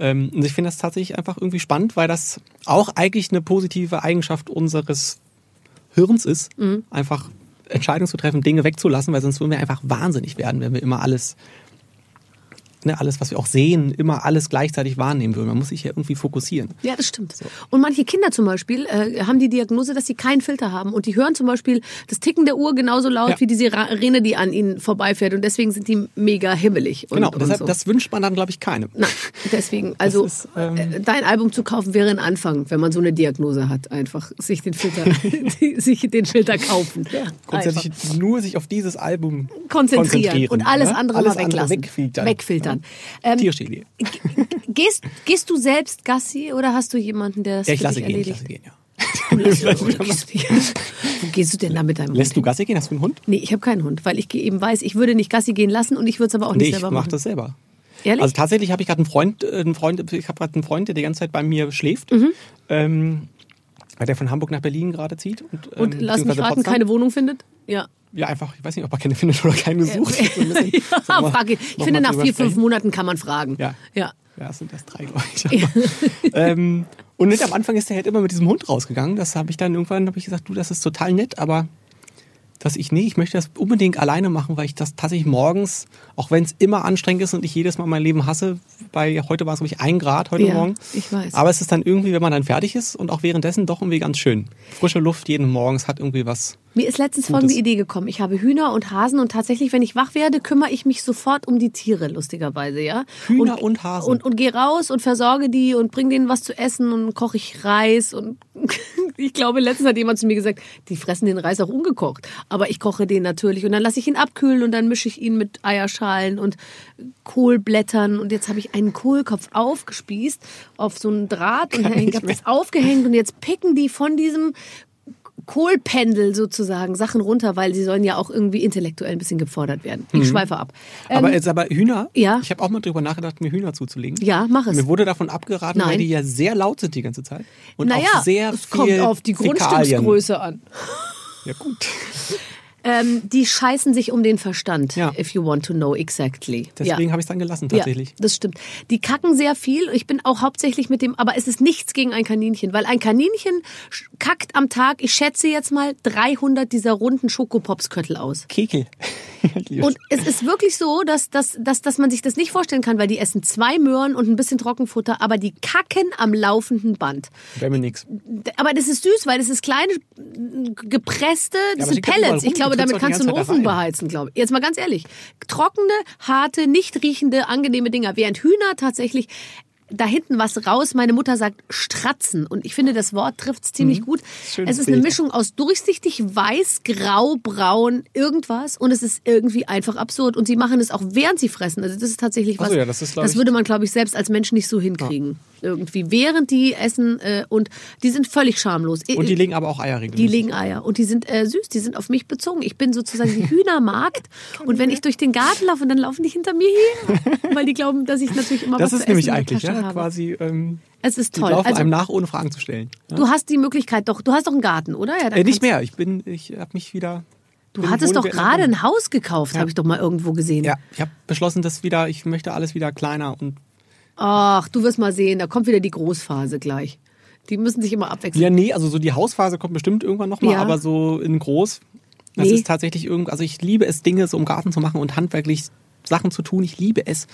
Ähm, und ich finde das tatsächlich einfach irgendwie spannend, weil das auch eigentlich eine positive Eigenschaft unseres Hirns ist, Mhm. einfach Entscheidungen zu treffen, Dinge wegzulassen, weil sonst würden wir einfach wahnsinnig werden, wenn wir immer alles ne, alles, was wir auch sehen, immer alles gleichzeitig wahrnehmen würden. Man muss sich ja irgendwie fokussieren. Ja, das stimmt. Und manche Kinder zum Beispiel äh, haben die Diagnose, dass sie keinen Filter haben. Und die hören zum Beispiel das Ticken der Uhr genauso laut Ja. wie die Sirene, die an ihnen vorbeifährt. Und deswegen sind die mega hibbelig. Und, genau, und deshalb, so. das wünscht man dann, glaube ich, keinem. Nein, deswegen, also ist, ähm, äh, dein Album zu kaufen wäre ein Anfang, wenn man so eine Diagnose hat. Einfach sich den Filter, sich den Filter kaufen. Grundsätzlich nur sich auf dieses Album konzentrieren, und alles ne? andere alles mal weglassen. Andere wegfiltern. Wegfiltern. Ähm, Tierchili. gehst, gehst du selbst Gassi oder hast du jemanden, der das Ja, ich lasse gehen, ich erledigt? lasse gehen, ja. Lässt, du, wo gehst du denn da mit deinem Lässt du Hund? Gassi gehen? Hast du einen Hund? Nee, ich habe keinen Hund, weil ich eben weiß, ich würde nicht Gassi gehen lassen und ich würde es aber auch nicht Nee, ich selber mache machen. das selber. Ehrlich? Also tatsächlich habe ich gerade einen Freund, äh, einen Freund, ich habe gerade einen Freund, der die ganze Zeit bei mir schläft. Mhm. Ähm, weil der von Hamburg nach Berlin gerade zieht. Und, ähm, und lass mich raten, Potsdam. keine Wohnung findet? Ja. Ja, einfach, ich weiß nicht, ob er keine findet oder keine sucht. So bisschen- ja, noch Ich finde, mal nach vier, fünf? Monaten kann man fragen. Ja. Ja. Ja, es sind erst drei, glaube ich. Aber, ähm, und nicht am Anfang ist er halt immer mit diesem Hund rausgegangen. Das habe ich dann irgendwann ich gesagt, du, das ist total nett, aber dass ich, nee, ich möchte das unbedingt alleine machen, weil ich das tatsächlich morgens, auch wenn es immer anstrengend ist und ich jedes Mal mein Leben hasse, bei heute war es, glaube ich, ein Grad heute Ja, Morgen. ich weiß. Aber es ist dann irgendwie, wenn man dann fertig ist und auch währenddessen doch irgendwie ganz schön. Frische Luft jeden Morgens hat irgendwie was. Mir ist letztens Gutes. folgende Idee gekommen. Ich habe Hühner und Hasen und tatsächlich, wenn ich wach werde, kümmere ich mich sofort um die Tiere, lustigerweise, ja. Hühner und Hasen. Und, und gehe raus und versorge die und bringe denen was zu essen und koche ich Reis und ich glaube, letztens hat jemand zu mir gesagt, die fressen den Reis auch ungekocht. Aber ich koche den natürlich und dann lasse ich ihn abkühlen und dann mische ich ihn mit Eierschalen und Kohlblättern und jetzt habe ich einen Kohlkopf aufgespießt auf so einen Draht und Kann ich nicht habe das aufgehängt und jetzt picken die von diesem Kohlpendel sozusagen Sachen runter, weil sie sollen ja auch irgendwie intellektuell ein bisschen gefordert werden. Ich schweife ab. Ähm, aber jetzt aber Hühner, ja. ich habe auch mal drüber nachgedacht, mir Hühner zuzulegen. ja, mach es. Mir wurde davon abgeraten, weil Nein. die ja sehr laut sind die ganze Zeit. Und naja, auch sehr es kommt viel auf die. Grundstücksgröße an. Ja, gut. Ähm, die scheißen sich um den Verstand, Ja. if you want to know exactly. Deswegen ja. habe ich es dann gelassen, tatsächlich. Ja, das stimmt. Die kacken sehr viel. Ich bin auch hauptsächlich mit dem, aber es ist nichts gegen ein Kaninchen, weil ein Kaninchen kackt am Tag, ich schätze jetzt mal 300 dieser runden Schokopopsköttel aus. Kekel. Und es ist wirklich so, dass, dass, dass, dass man sich das nicht vorstellen kann, weil die essen zwei Möhren und ein bisschen Trockenfutter, aber die kacken am laufenden Band. Wäre mir nix. Aber das ist süß, weil das ist kleine gepresste, das sind Pellets. Ich rum, glaube, damit kannst du einen Ofen beheizen, glaube ich. Jetzt mal ganz ehrlich. Trockene, harte, nicht riechende, angenehme Dinger. Während Hühner tatsächlich da hinten was raus. Meine Mutter sagt stratzen. Und ich finde, das Wort trifft es ziemlich gut. Schönes Es ist eine Bild. Mischung aus durchsichtig, weiß, grau, braun, irgendwas. Und es ist irgendwie einfach absurd. Und sie machen es auch während sie fressen. Also das ist tatsächlich was. so, ja, das ist, das würde man, glaube ich, selbst als Mensch nicht so hinkriegen. Irgendwie. Während die essen. Äh, und die sind völlig schamlos. Und die legen aber auch Eier regelmäßig. Die legen Eier und die sind äh, süß, die sind auf mich bezogen. Ich bin sozusagen die Hühnermarkt und wenn ich durch den Garten laufe, dann laufen die hinter mir her, weil die glauben, dass ich natürlich immer Das was ist zu nämlich essen in der eigentlich, Tasche ja, quasi. Ähm, Es ist die toll. laufen Also, einem nach, ohne Fragen zu stellen. Ja? du hast die Möglichkeit doch, du hast doch einen Garten, oder? Ja, Äh, nicht mehr. Ich bin, ich habe mich wieder. Du hattest doch gerade ein Haus gekauft, Ja. habe ich doch mal irgendwo gesehen. Ja, ich habe beschlossen, dass wieder, ich möchte alles wieder kleiner und Ach, du wirst mal sehen, da kommt wieder die Großphase gleich. Die müssen sich immer abwechseln. Ja, nee, also so die Hausphase kommt bestimmt irgendwann nochmal, Ja. aber so in groß. Das Nee. ist tatsächlich irgend, also ich liebe es, Dinge so im Garten zu machen und handwerklich Sachen zu tun. Ich liebe es.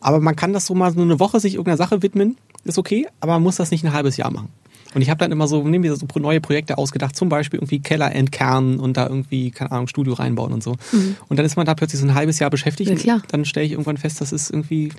Aber man kann das so mal so eine Woche sich irgendeiner Sache widmen, ist okay, aber man muss das nicht ein halbes Jahr machen. Und ich habe dann immer so, nehmen wir so neue Projekte ausgedacht, zum Beispiel irgendwie Keller entkernen und da irgendwie, keine Ahnung, Studio reinbauen und so. Und dann ist man da plötzlich so ein halbes Jahr beschäftigt. Mhm. Ja, klar. Dann stelle ich irgendwann fest, das ist irgendwie,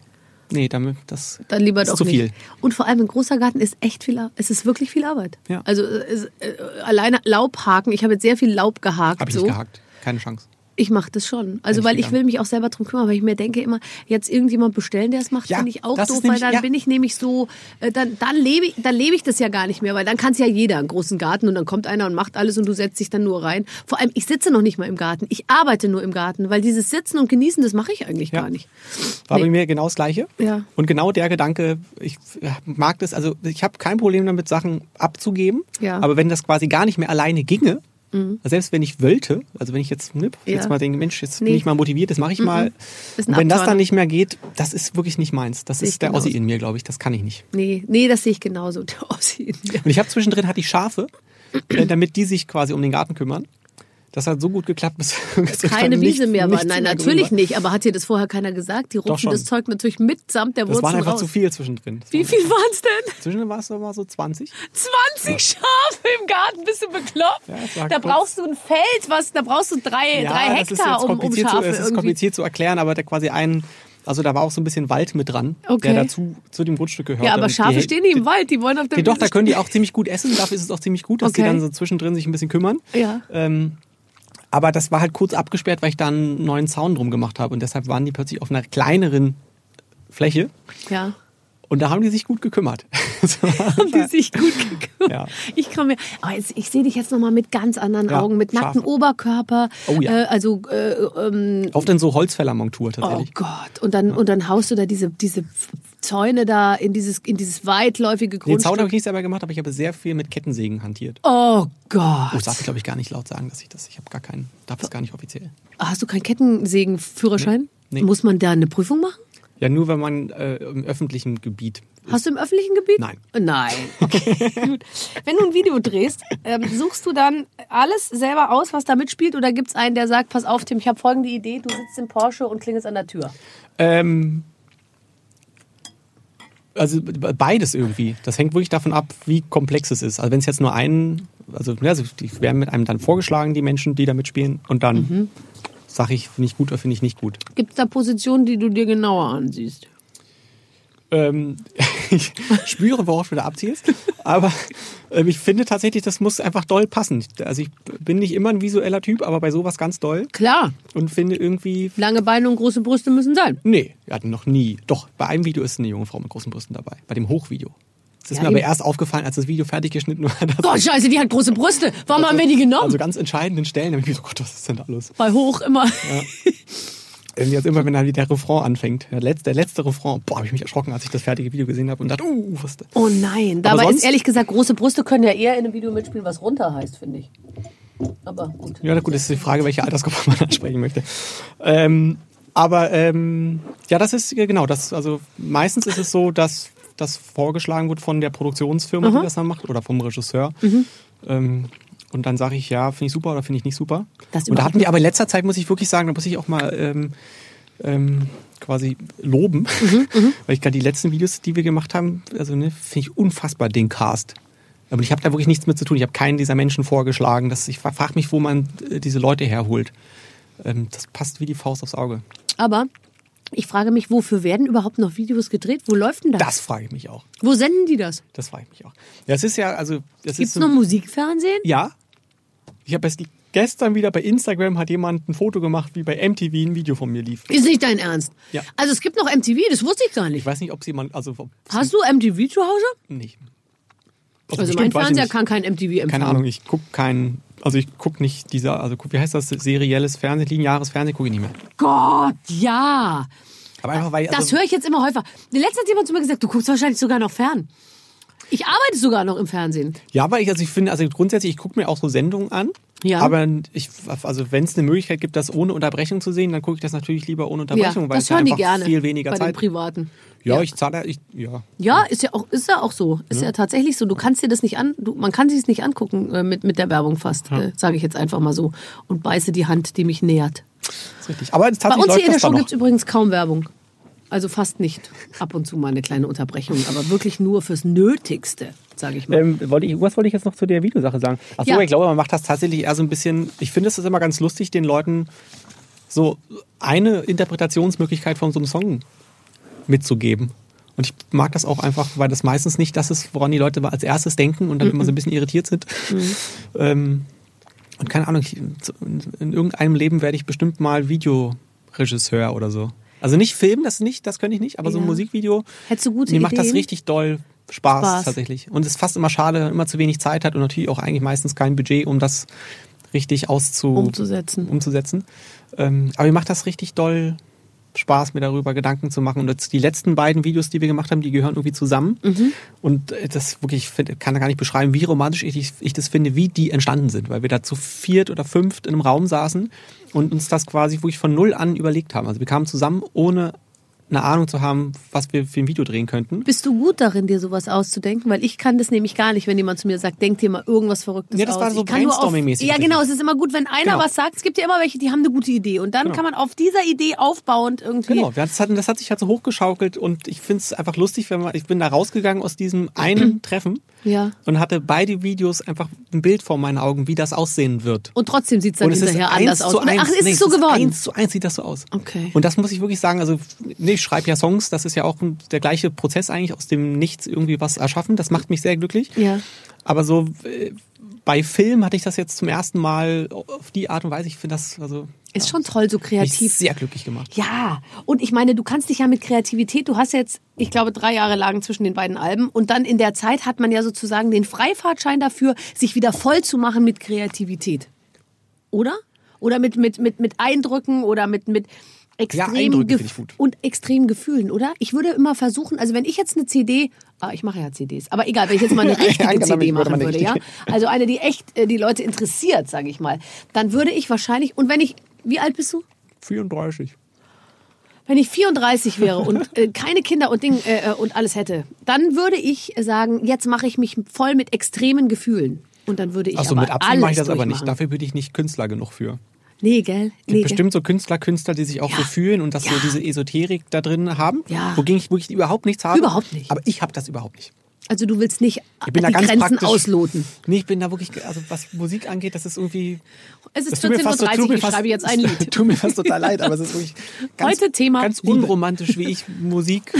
nee, damit, das Dann lieber ist doch zu nicht. viel. Und vor allem ein großer Garten ist echt viel, Ar- es ist wirklich viel Arbeit. Ja. Also äh, es, äh, alleine Laubhaken, ich habe jetzt sehr viel Laub gehakt. Habe ich so. nicht gehakt. Keine Chance. Ich mache das schon. Also weil ich will mich auch selber drum kümmern, weil ich mir denke immer, jetzt irgendjemand bestellen, der es macht, Ja, finde ich auch doof, weil nämlich- dann ja. bin ich nämlich so, äh, dann, dann lebe ich, dann lebe ich das ja gar nicht mehr, weil dann kann es ja jeder einen großen Garten und dann kommt einer und macht alles und du setzt dich dann nur rein. Vor allem, ich sitze noch nicht mal im Garten, ich arbeite nur im Garten, weil dieses Sitzen und Genießen, das mache ich eigentlich Ja. gar nicht. War Nee. bei mir genau das Gleiche. Ja. Und genau der Gedanke, ich mag das, also ich habe kein Problem damit, Sachen abzugeben. Ja. Aber wenn das quasi gar nicht mehr alleine ginge, selbst wenn ich wollte, also wenn ich jetzt, ne, Ja. jetzt mal denke, Mensch, jetzt Nee. bin ich mal motiviert, das mache ich mal. Ist ein Und wenn das dann nicht mehr geht, das ist wirklich nicht meins. Das Sehe ist der genauso. Ossi in mir, glaube ich. Das kann ich nicht. Nee, nee, das sehe ich genauso. Der Ossi in mir. Und ich habe zwischendrin hatte ich Schafe, äh, damit die sich quasi um den Garten kümmern. Das hat so gut geklappt, bis, Keine Wiese mehr war. Nein, mehr natürlich nicht. Aber hat dir das vorher keiner gesagt? Die rupfen schon. das Zeug natürlich mitsamt der Das Wurzeln waren einfach raus. zu viel zwischendrin. Das Wie viel waren es denn? Zwischendrin war es so mal so 20. 20 Schafe im Garten, bist du bekloppt? Ja, da kurz. brauchst du ein Feld, was, da brauchst du drei, drei das ist Hektar, um, um Schafe zu, es ist kompliziert zu erklären, aber der quasi ein, also da war auch so ein bisschen Wald mit dran, Okay. der dazu zu dem Grundstück gehört. Ja, aber Schafe stehen nicht im Wald, die wollen auf der Die, doch, Wiese da können die auch ziemlich gut essen. Dafür ist es auch ziemlich gut, dass die Okay. dann so zwischendrin sich ein bisschen kümmern. Ja. Ähm, aber das war halt kurz abgesperrt, weil ich da einen neuen Zaun drum gemacht habe. Und deshalb waren die plötzlich auf einer kleineren Fläche. Ja. Und da haben die sich gut gekümmert. Haben die sich gut gekümmert. Ja. Ich kann mir, aber jetzt, ich sehe dich jetzt nochmal mit ganz anderen Ja, Augen, mit nacktem. Oberkörper. Oh ja. Äh, also, äh, ähm, Oft in so Holzfällermontur oh tatsächlich. Gott. Und dann, und dann haust du da diese, diese Zäune da in dieses, in dieses weitläufige Den Zaun habe Grundstück. ich nicht selber gemacht, aber ich habe sehr viel mit Kettensägen hantiert. Oh Oh, Gott. das darf ich, glaube ich, gar nicht laut sagen, dass ich das. Ich habe gar keinen, darf das gar nicht offiziell. Hast du keinen Kettensägenführerschein? Nee. Nee. Muss man da eine Prüfung machen? Ja, nur wenn man äh, im öffentlichen Gebiet. Hast du im öffentlichen Gebiet? Nein. Nein. Okay. Gut. Wenn du ein Video drehst, ähm, suchst du dann alles selber aus, was da mitspielt? Oder gibt es einen, der sagt, pass auf, Tim, ich habe folgende Idee, du sitzt im Porsche und klingelst an der Tür? Ähm, also be- beides irgendwie. Das hängt wirklich davon ab, wie komplex es ist. Also wenn es jetzt nur ein, also, ja, also die werden mit einem dann vorgeschlagen, die Menschen, die da mitspielen, und dann Mhm. Sage ich, finde ich gut oder finde ich nicht gut. Gibt es da Positionen, die du dir genauer ansiehst? Ähm, ich spüre, worauf du da abzielst, aber ähm, ich finde tatsächlich, das muss einfach doll passen. Also ich bin nicht immer ein visueller Typ, aber bei sowas ganz doll Klar, und finde irgendwie, lange Beine und große Brüste müssen sein. nee, wir hatten noch nie. Doch, bei einem Video ist eine junge Frau mit großen Brüsten dabei, bei dem Hochvideo. Es ist Ja, mir aber eben. erst aufgefallen, als das Video fertig geschnitten war. Gott, scheiße, die hat große Brüste. Warum haben wir die genommen? also ganz entscheidenden Stellen, da hab ich mir so, Gott, was ist denn da los? Bei hoch immer. Irgendwie Jetzt immer, wenn dann der Refrain anfängt, der letzte, der letzte Refrain, boah, habe ich mich erschrocken, als ich das fertige Video gesehen habe und dachte, uh, was ist das? Oh nein. Aber Dabei ist sonst- ehrlich gesagt, große Brüste können ja eher in einem Video mitspielen, was runter heißt, finde ich. Aber gut. Ja, na gut, das ist die Frage, welche Altersgruppe man ansprechen möchte. Ähm, aber ähm, ja, das ist genau das. Also meistens ist es so, dass das vorgeschlagen wird von der Produktionsfirma, die das dann macht, oder vom Regisseur. Ähm, und dann sage ich, ja, finde ich super oder finde ich nicht super. Das und da hatten wir aber in letzter Zeit, muss ich wirklich sagen, da muss ich auch mal ähm, ähm, quasi loben, weil ich gerade die letzten Videos, die wir gemacht haben, also ne, finde ich unfassbar den Cast. Aber ich habe da wirklich nichts mit zu tun. Ich habe keinen dieser Menschen vorgeschlagen. Das, ich frage mich, wo man äh, diese Leute herholt. Ähm, das passt wie die Faust aufs Auge. Aber ich frage mich, wofür werden überhaupt noch Videos gedreht? Wo läuft denn das? Das frage ich mich auch. Wo senden die das? Das frage ich mich auch. Ja, es ist ja, also, Gibt es so- noch Musikfernsehen? Ja. Ich habe erst gestern wieder bei Instagram hat jemand ein Foto gemacht, wie bei MTV ein Video von mir lief. Ist nicht dein Ernst. Ja. Also es gibt noch MTV, das wusste ich gar Ich nicht. weiß nicht, ob sie man, also ob Hast du MTV zu Hause? nicht. Also bestimmt, mein weiß ich Fernseher kann kein MTV empfangen. Keine Ahnung, ich gucke kein, also ich gucke nicht dieser, also guck- wie heißt das, serielles Fernsehen, lineares Fernsehen gucke ich nicht mehr. Gott, ja. Aber einfach weil, Das also, höre ich jetzt immer häufiger. Letztens hat jemand zu mir gesagt, du guckst wahrscheinlich sogar noch fern. Ich arbeite sogar noch im Fernsehen. ja, weil ich, also ich finde, also grundsätzlich, ich gucke mir auch so Sendungen an. Ja. Aber ich, also wenn es eine Möglichkeit gibt, das ohne Unterbrechung zu sehen, dann gucke ich das natürlich lieber ohne Ja, Unterbrechung, weil das es ja hören die einfach gerne. viel weniger bei den Zeit. Privaten. Ja, Ja. ich zahle, ich, ja. Ja, ist ja auch, ist ja auch so. Ist ja. tatsächlich so. Du kannst dir das nicht an, du, man kann sich es nicht angucken äh, mit, mit der Werbung fast, äh, sage ich jetzt einfach mal so. Und beiße die Hand, die mich nähert. Ist richtig. Aber Bei uns hier in der das Show gibt es übrigens kaum Werbung. Also fast nicht. Ab und zu mal eine kleine Unterbrechung, aber wirklich nur fürs Nötigste, sage ich mal. Ähm, wollte ich, was wollte ich jetzt noch zu der Videosache sagen? Achso, Ja. ich glaube, man macht das tatsächlich eher so ein bisschen. Ich finde, es ist immer ganz lustig, den Leuten so eine Interpretationsmöglichkeit von so einem Song mitzugeben. Und ich mag das auch einfach, weil das meistens nicht das ist, woran die Leute als erstes denken und dann immer so ein bisschen irritiert sind. Ähm, und keine Ahnung, in irgendeinem Leben werde ich bestimmt mal Videoregisseur oder so. Also nicht Film, das nicht, das könnte ich nicht, aber so ein Ja. Musikvideo. Hättest du gute Mir macht das richtig doll Spaß, Spaß. tatsächlich. Und es ist fast immer schade, wenn man immer zu wenig Zeit hat und natürlich auch eigentlich meistens kein Budget, um das richtig auszu Umzusetzen. umzusetzen. Ähm, aber mir macht das richtig doll Spaß, mir darüber Gedanken zu machen. Und jetzt die letzten beiden Videos, die wir gemacht haben, die gehören irgendwie zusammen. Mhm. Und äh, das wirklich, ich kann gar nicht beschreiben, wie romantisch ich, ich das finde, wie die entstanden sind. Weil wir da zu viert oder fünft in einem Raum saßen und uns das quasi wirklich von null an überlegt haben. Also wir kamen zusammen, ohne eine Ahnung zu haben, was wir für ein Video drehen könnten. Bist du gut darin, dir sowas auszudenken? Weil ich kann das nämlich gar nicht, wenn jemand zu mir sagt, denk dir mal irgendwas Verrücktes Ja, das aus. war so brainstorming-mäßig Ja, genau. Es ist immer gut, wenn einer Genau. was sagt. Es gibt ja immer welche, die haben eine gute Idee. Und dann Genau. kann man auf dieser Idee aufbauend irgendwie... Genau, das hat, das hat sich halt so hochgeschaukelt und ich finde es einfach lustig, wenn man, ich bin da rausgegangen aus diesem einen Treffen Ja. und hatte beide Videos einfach ein Bild vor meinen Augen, wie das aussehen wird. Und trotzdem sieht es dann Und hinterher anders aus. eins. ach, ist Nee, es so geworden? Eins zu eins sieht das so aus. Okay. Und das muss ich wirklich sagen, also nee, ich schreibe ja Songs, das ist ja auch der gleiche Prozess eigentlich, aus dem Nichts irgendwie was erschaffen, das macht mich sehr glücklich. Ja. Aber so äh, bei Film hatte ich das jetzt zum ersten Mal auf die Art und Weise, ich finde das also Ist schon toll, so kreativ. sehr glücklich gemacht. Ja, und ich meine, du kannst dich ja mit Kreativität, du hast jetzt, ich glaube, drei Jahre lagen zwischen den beiden Alben und dann in der Zeit hat man ja sozusagen den Freifahrtschein dafür, sich wieder voll zu machen mit Kreativität. Oder? Oder mit, mit, mit, mit Eindrücken oder mit, mit ich gut. und extremen Gefühlen, oder? Ich würde immer versuchen, also wenn ich jetzt eine CD, ah, ich mache ja CDs, aber egal, wenn ich jetzt mal eine richtige Ja, damit CD machen würde, ja, richtige- also eine, die echt äh, die Leute interessiert, sage ich mal, dann würde ich wahrscheinlich, und wenn ich, wie alt bist du? 34. Wenn ich 34 wäre und äh, keine Kinder und Ding äh, äh, und alles hätte, dann würde ich sagen, jetzt mache ich mich voll mit extremen Gefühlen. Und dann würde ich Achso, aber mit Absicht mache ich das aber nicht. Dafür bin ich nicht Künstler genug für. Nee, gell? Es Nee, gibt bestimmt so Künstler, Künstler, die sich auch so Ja. fühlen und das so Ja. diese Esoterik da drin haben, Ja. wogegen ich wirklich überhaupt nichts habe. Überhaupt nicht. Aber ich habe das überhaupt nicht. Also du willst nicht Ich bin die da ganz Grenzen ausloten. Nee, ich bin da wirklich, also was Musik angeht, das ist irgendwie. Es ist das tut mir fast so- 14.30 tut Uhr, ich fast- schreibe jetzt ein Lied. Tut mir fast total leid, aber es ist wirklich ganz, Heute Thema ganz unromantisch, wie ich Musik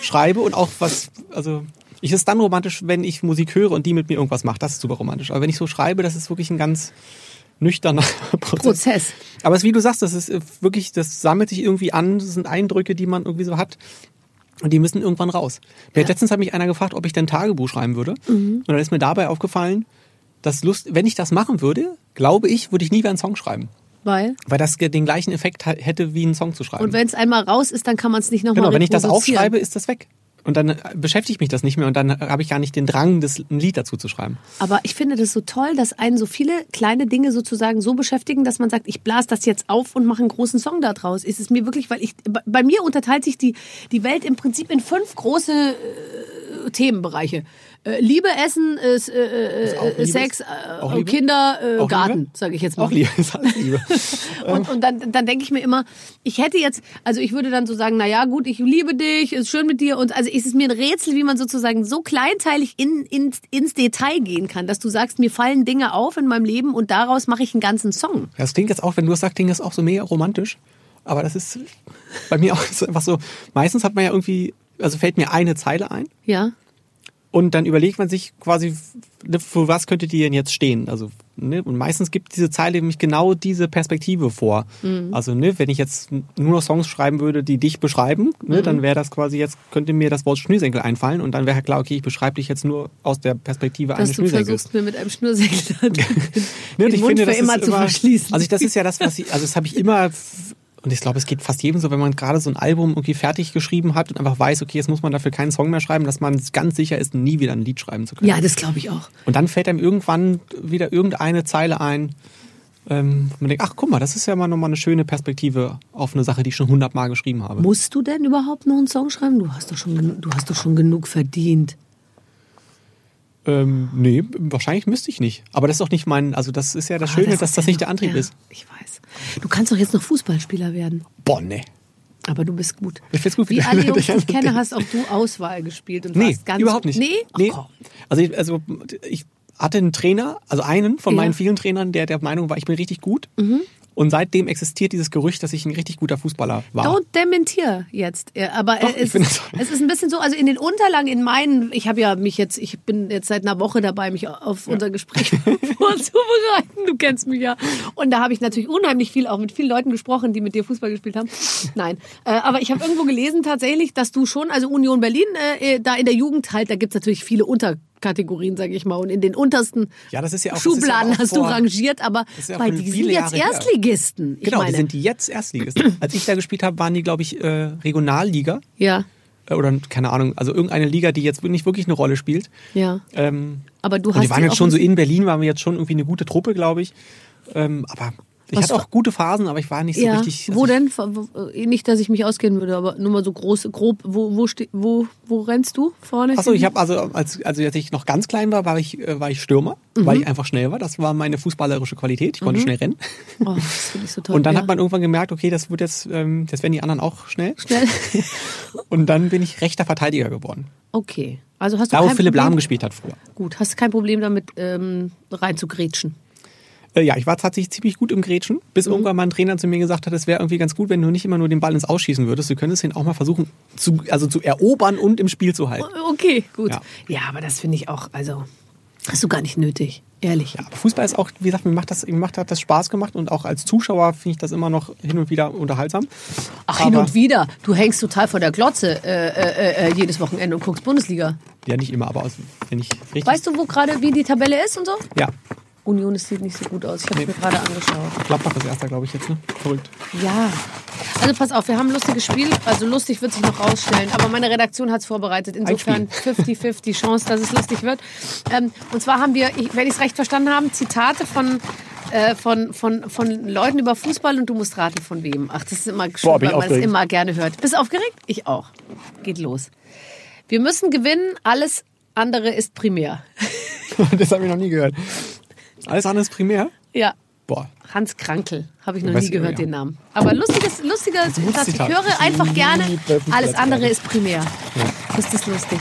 schreibe und auch was, also ich ist dann romantisch, wenn ich Musik höre und die mit mir irgendwas macht. Das ist super romantisch. Aber wenn ich so schreibe, das ist wirklich ein ganz nüchterner Prozess. Prozess. Aber es ist, wie du sagst, das ist äh, wirklich, das sammelt sich irgendwie an, das sind Eindrücke, die man irgendwie so hat. Und die müssen irgendwann raus. Ja. Letztens hat mich einer gefragt, ob ich denn Tagebuch schreiben würde. Mhm. Und dann ist mir dabei aufgefallen, dass Lust, wenn ich das machen würde, glaube ich, würde ich nie wieder einen Song schreiben. Weil? Weil das den gleichen Effekt hätte, wie einen Song zu schreiben. Und wenn es einmal raus ist, dann kann man es nicht nochmal genau, wenn ich das aufschreibe, ist das weg. Und dann beschäftigt mich das nicht mehr und dann habe ich gar nicht den Drang, das, ein Lied dazu zu schreiben. Aber ich finde das so toll, dass einen so viele kleine Dinge sozusagen so beschäftigen, dass man sagt, ich blase das jetzt auf und mache einen großen Song daraus. Ist es mir wirklich, weil ich, bei mir unterteilt sich die, die Welt im Prinzip in fünf große äh, Themenbereiche. Äh, Liebe, Essen, äh, äh, äh? Sex, äh, Auch? Kinder, äh, Auch Garten, sage ich jetzt mal. Auch Liebe, ist alles Liebe. Und, und dann, dann denke ich mir immer, ich hätte jetzt, also ich würde dann so sagen, na ja, gut, ich liebe dich, ist schön mit dir. Und also ist es mir ein Rätsel, wie man sozusagen so kleinteilig in, in, ins Detail gehen kann, dass du sagst, mir fallen Dinge auf in meinem Leben und daraus mache ich einen ganzen Song. Das klingt jetzt auch, wenn du das sagst, klingt das auch so mega romantisch. Aber das ist bei mir auch so einfach so, meistens hat man ja irgendwie, also fällt mir eine Zeile ein Ja. Und dann überlegt man sich quasi, ne, für was könnte die denn jetzt stehen? Also, ne, und meistens gibt diese Zeile nämlich genau diese Perspektive vor. Also, ne, wenn ich jetzt nur noch Songs schreiben würde, die dich beschreiben, ne, dann wäre das quasi jetzt, könnte mir das Wort Schnürsenkel einfallen und dann wäre klar, okay, ich beschreibe dich jetzt nur aus der Perspektive Dass eines du Schnürsenkels. versuchst, mir mit einem Schnürsenkel Ne, und den ich Mund finde, das immer ist zu immer, verschließen. Also das ist ja das, was ich, also das habe ich immer, und ich glaube, es geht fast jedem so, wenn man gerade so ein Album irgendwie fertig geschrieben hat und einfach weiß, okay, jetzt muss man dafür keinen Song mehr schreiben, dass man ganz sicher ist, nie wieder ein Lied schreiben zu können. ja, das glaube ich auch. Und dann fällt einem irgendwann wieder irgendeine Zeile ein, ähm, man denkt, ach guck mal, das ist ja mal nochmal eine schöne Perspektive auf eine Sache, die ich schon hundertmal geschrieben habe. Musst du denn überhaupt noch einen Song schreiben? Du hast doch schon, du hast doch schon genug verdient. Ähm, nee, wahrscheinlich müsste ich nicht. Aber das ist doch nicht mein, also das ist ja das Ah, Schöne, dass ist das nicht der Antrieb ja, ist. Ich weiß. Du kannst doch jetzt noch Fußballspieler werden. Boah, nee. Aber du bist gut. Ich find's gut, wie alle Jungs, die ich kenne, hast auch du Auswahl gespielt und Nee, warst ganz überhaupt nicht. Nee, Ach, nee. komm. Also, ich, also ich hatte einen Trainer, also einen von Ja. meinen vielen Trainern, der der Meinung war, ich bin richtig gut. Mhm. Und seitdem existiert dieses Gerücht, dass ich ein richtig guter Fußballer war. Don't dementier jetzt. Aber Doch, es, ist, es ist ein bisschen so, also in den Unterlagen, in meinen, ich habe ja mich jetzt, ich bin jetzt seit einer Woche dabei, mich auf unser Gespräch vorzubereiten. Du kennst mich ja. Und da habe ich natürlich unheimlich viel auch mit vielen Leuten gesprochen, die mit dir Fußball gespielt haben. Nein. Äh, aber ich habe irgendwo gelesen tatsächlich, dass du schon, also Union Berlin, äh, da in der Jugend halt, da gibt's natürlich viele Unterkategorien, sage ich mal. Und in den untersten Ja, das ist ja auch- ja Schubladen auch hast du vor- rangiert, aber ja bei die sind jetzt Jahre. Erstligisten. Ich genau, meine, die sind die jetzt Erstligisten. Als ich da gespielt habe, waren die, glaube ich, äh, Regionalliga. ja, Äh, Oder keine Ahnung, also irgendeine Liga, die jetzt nicht wirklich eine Rolle spielt. ja. Ähm, Aber du und hast die waren jetzt schon so in Berlin, waren wir jetzt schon irgendwie eine gute Truppe, glaube ich. Ähm, aber ich Was hatte auch gute Phasen, aber ich war nicht so ja, richtig. also wo ich, denn? Äh, Nicht, dass ich mich auskennen würde, aber nur mal so groß, grob. Wo, wo, wo, wo rennst du vorne? Achso, ich habe also als also als ich noch ganz klein war, war ich äh, war ich Stürmer, Mhm. weil ich einfach schnell war. Das war meine fußballerische Qualität. Ich konnte schnell rennen. Oh, das finde ich so toll. Und dann ja. hat man irgendwann gemerkt, okay, das wird jetzt, ähm, das werden die anderen auch schnell. schnell. Und dann bin ich rechter Verteidiger geworden. Okay. Also hast du Da, wo Philipp Problem, Lahm gespielt hat früher. Gut, hast du kein Problem damit, ähm, rein zu grätschen. Äh, ja, ich war tatsächlich ziemlich gut im Grätschen, bis Mhm. irgendwann mal ein Trainer zu mir gesagt hat, es wäre irgendwie ganz gut, wenn du nicht immer nur den Ball ins Ausschießen würdest. Du könntest ihn auch mal versuchen, zu, also zu erobern und im Spiel zu halten. Okay, gut. Ja. Ja, aber das finde ich auch, also, hast du gar nicht nötig. Ehrlich. Ja, aber Fußball ist auch, wie gesagt, mir macht das, mir macht, hat das Spaß gemacht und auch als Zuschauer finde ich das immer noch hin und wieder unterhaltsam. Ach, hin Aber- und wieder. Du hängst total vor der Glotze äh, äh, äh, jedes Wochenende und guckst Bundesliga. Ja, nicht immer, aber aus, wenn ich richtig. Weißt du, wo gerade, wie die Tabelle ist und so? Ja, Union, es sieht nicht so gut aus. Ich habe Nee. mir gerade angeschaut. Gladbach ist erster, glaube ich, jetzt, ne? Verrückt. Ja. Also pass auf, wir haben ein lustiges Spiel. Also lustig wird sich noch rausstellen. Aber meine Redaktion hat es vorbereitet. Insofern 50-50 Chance, dass es lustig wird. Ähm, und zwar haben wir, wenn ich es recht verstanden habe, Zitate von, äh, von, von, von Leuten über Fußball und du musst raten von wem. Ach, das ist immer schön, Boah, weil man es immer gerne hört. Bist du aufgeregt? Ich auch. Geht los. Wir müssen gewinnen, alles andere ist primär. das habe ich noch nie gehört. Alles andere ist primär? Ja. Boah. Hans Krankel, habe ich noch Weiß nie gehört, ja. den Namen. Aber lustiges, lustiger Satz. Ich Zitat. höre einfach gerne, alles andere ist primär. Das ist lustig.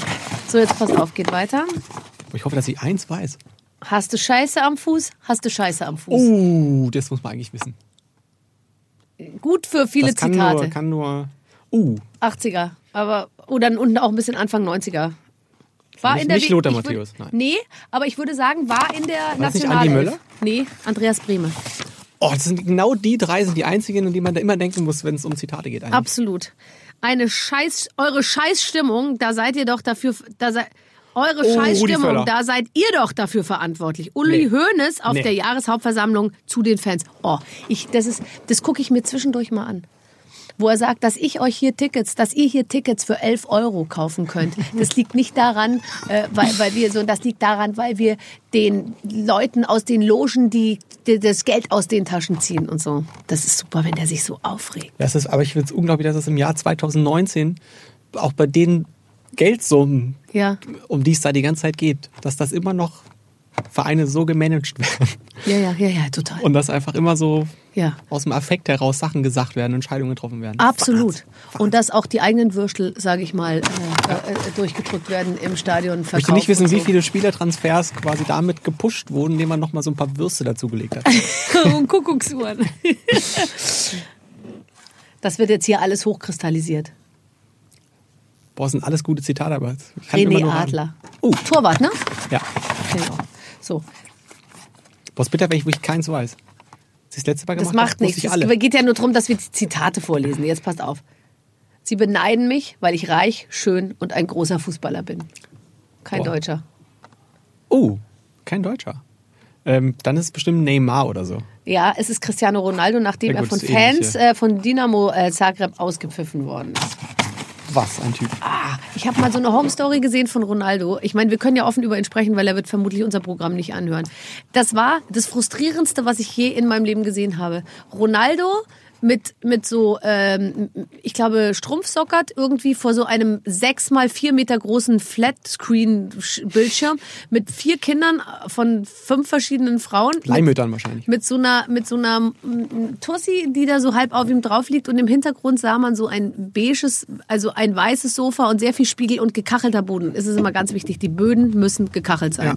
So, jetzt pass auf, geht weiter. Ich hoffe, dass ich eins weiß. Hast du Scheiße am Fuß? Hast du Scheiße am Fuß? Uh, das muss man eigentlich wissen. Gut für viele das kann Zitate. nur, kann nur. Uh, 80er, aber oder unten auch ein bisschen Anfang 90er. War Nicht- in der nicht Lothar würd- Matthäus, nein. Nee, aber ich würde sagen, war in der nicht Andi. Möller? Nee, Andreas Brehme. oh, das sind genau die drei sind die einzigen, an die man da immer denken muss, wenn es um Zitate geht. Eigentlich. Absolut. Eine Scheiß, eure Scheißstimmung, da seid ihr doch dafür, da seid, eure Oh, Scheißstimmung, da seid ihr doch dafür verantwortlich. Uli Nee. Hoeneß auf Nee. der Jahreshauptversammlung zu den Fans. Oh, ich, das ist, das gucke ich mir zwischendurch mal an. Wo er sagt, dass ich euch hier Tickets, dass ihr hier Tickets für 11 Euro kaufen könnt. Das liegt nicht daran, äh, weil, weil wir so, das liegt daran, weil wir den Leuten aus den Logen die, die das Geld aus den Taschen ziehen und so. Das ist super, wenn der sich so aufregt. Das ist, aber ich finde es unglaublich, dass es im Jahr 2019 auch bei den Geldsummen, Ja, um die es da die ganze Zeit geht, dass das immer noch Vereine so gemanagt werden. ja, ja, ja, ja, total. Und dass einfach immer so ja. aus dem Affekt heraus Sachen gesagt werden, Entscheidungen getroffen werden. Absolut. Wahnsinn. Und dass auch die eigenen Würstel, sage ich mal, äh, äh, durchgedrückt werden im Stadion. Ich möchte nicht wissen, und wie so. viele Spielertransfers quasi damit gepusht wurden, indem man nochmal so ein paar Würste dazugelegt hat. und Kuckucksuhren. das wird jetzt hier alles hochkristallisiert. Boah, sind alles gute Zitate, aber René. Adler. Oh. Torwart, ne? Ja. Genau. So, ist bitter, wenn ich wirklich keins weiß. Das ist das letzte Mal das gemacht macht habe, wusste nichts. ich Es geht ja nur darum, dass wir die Zitate vorlesen. Jetzt passt auf. Sie beneiden mich, weil ich reich, schön und ein großer Fußballer bin. Kein Boah. Deutscher. Oh, kein Deutscher. Ähm, dann ist es bestimmt Neymar oder so. Ja, es ist Cristiano Ronaldo, nachdem Ja, er gut, von das Ähnliche. Fans äh, von Dynamo äh, Zagreb ausgepfiffen worden ist. Was ein Typ. Ah, ich habe mal so eine Home Story gesehen von Ronaldo. Ich meine, wir können ja offen über ihn sprechen, weil er wird vermutlich unser Programm nicht anhören. Das war das frustrierendste, was ich je in meinem Leben gesehen habe. Ronaldo mit mit so, ähm, ich glaube, Strumpfsockert irgendwie vor so einem sechs mal vier Meter großen Flatscreen-Bildschirm mit vier Kindern von fünf verschiedenen Frauen. Leihmüttern wahrscheinlich. mit so einer mit so einer mm, Tussi, die da so halb auf ihm drauf liegt und im Hintergrund sah man so ein beiges, also ein weißes Sofa und sehr viel Spiegel und gekachelter Boden. Es ist immer ganz wichtig, die Böden müssen gekachelt sein. Ja.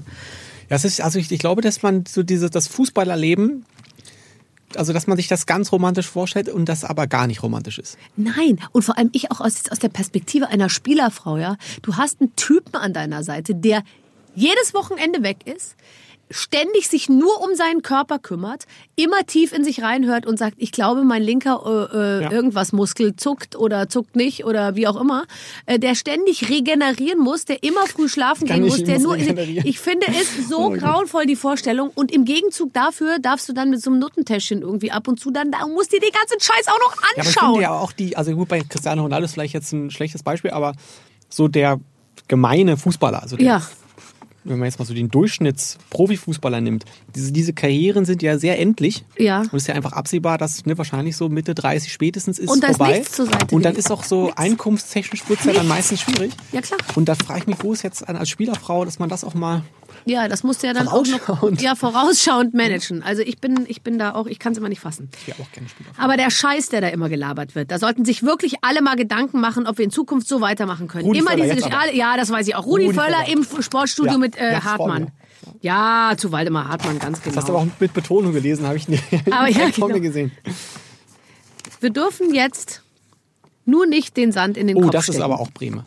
Es ist, also ich, ich glaube, dass man so dieses, das Fußballerleben, also dass man sich das ganz romantisch vorstellt und das aber gar nicht romantisch ist. Nein, und vor allem ich auch aus, aus der Perspektive einer Spielerfrau, ja. Du hast einen Typen an deiner Seite, der jedes Wochenende weg ist, ständig sich nur um seinen Körper kümmert, immer tief in sich reinhört und sagt, ich glaube, mein linker äh, äh, Ja. irgendwas Muskel zuckt oder zuckt nicht oder wie auch immer, äh, der ständig regenerieren muss, der immer früh schlafen gehen muss, ich der nur ich finde es so Oh grauenvoll die Vorstellung und im Gegenzug dafür darfst du dann mit so einem Nuttentäschchen irgendwie ab und zu dann da musst dir den ganzen Scheiß auch noch Ja, aber ich anschauen. finde ja auch die, also gut, bei Cristiano Ronaldo ist vielleicht jetzt ein schlechtes Beispiel, aber so der gemeine Fußballer, also der, ja. Wenn man jetzt mal so den Durchschnitts-Profifußballer nimmt, diese, diese Karrieren sind ja sehr endlich. Ja. Und es ist ja einfach absehbar, dass ne, wahrscheinlich so Mitte 30 spätestens ist Und da ist vorbei. nichts zur Seite und dann ist auch so einkunftstechnisch wird es ja dann meistens schwierig. Ja, klar. Und da frage ich mich, wo ist jetzt als Spielerfrau, dass man das auch mal Ja, das musst du ja dann auch noch Vorausschauend. ja, vorausschauend managen. Also ich bin, ich bin da auch, ich kann es immer nicht fassen. ja auch gerne. Aber der Scheiß, der da immer gelabert wird, da sollten sich wirklich alle mal Gedanken machen, ob wir in Zukunft so weitermachen können. Rudi immer Völler, diese ja, das weiß ich auch. Rudi, Rudi Völler Völler. im Sportstudio Ja, mit äh, Hartmann. Ja, zu Waldemar Hartmann, ganz genau. Das hast du aber auch mit Betonung gelesen, habe ich nicht Aber ja, vor mir genau. gesehen. wir dürfen jetzt nur nicht den Sand in den Oh, Kopf das stecken. ist aber auch Bremen.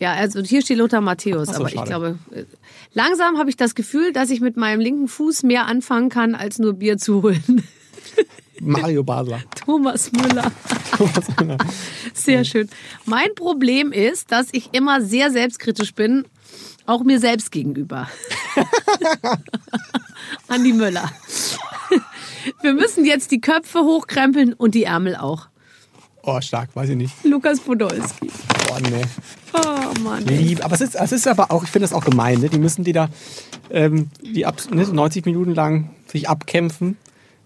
Ja, also hier steht Lothar Matthäus, so, aber ich schade. glaube, äh, langsam habe ich das Gefühl, dass ich mit meinem linken Fuß mehr anfangen kann, als nur Bier zu holen. Mario Basler. Thomas Müller. Sehr schön. Mein Problem ist, dass ich immer sehr selbstkritisch bin, auch mir selbst gegenüber. Andi Müller. Wir müssen jetzt die Köpfe hochkrempeln und die Ärmel auch. Oh, stark, weiß ich nicht. Lukas Podolski. Oh, nee. Oh Mann. Lieb. Aber es ist, es ist aber auch, ich finde das auch gemein, ne? Die müssen die da ähm, die ab, ne, 90 Minuten lang sich abkämpfen.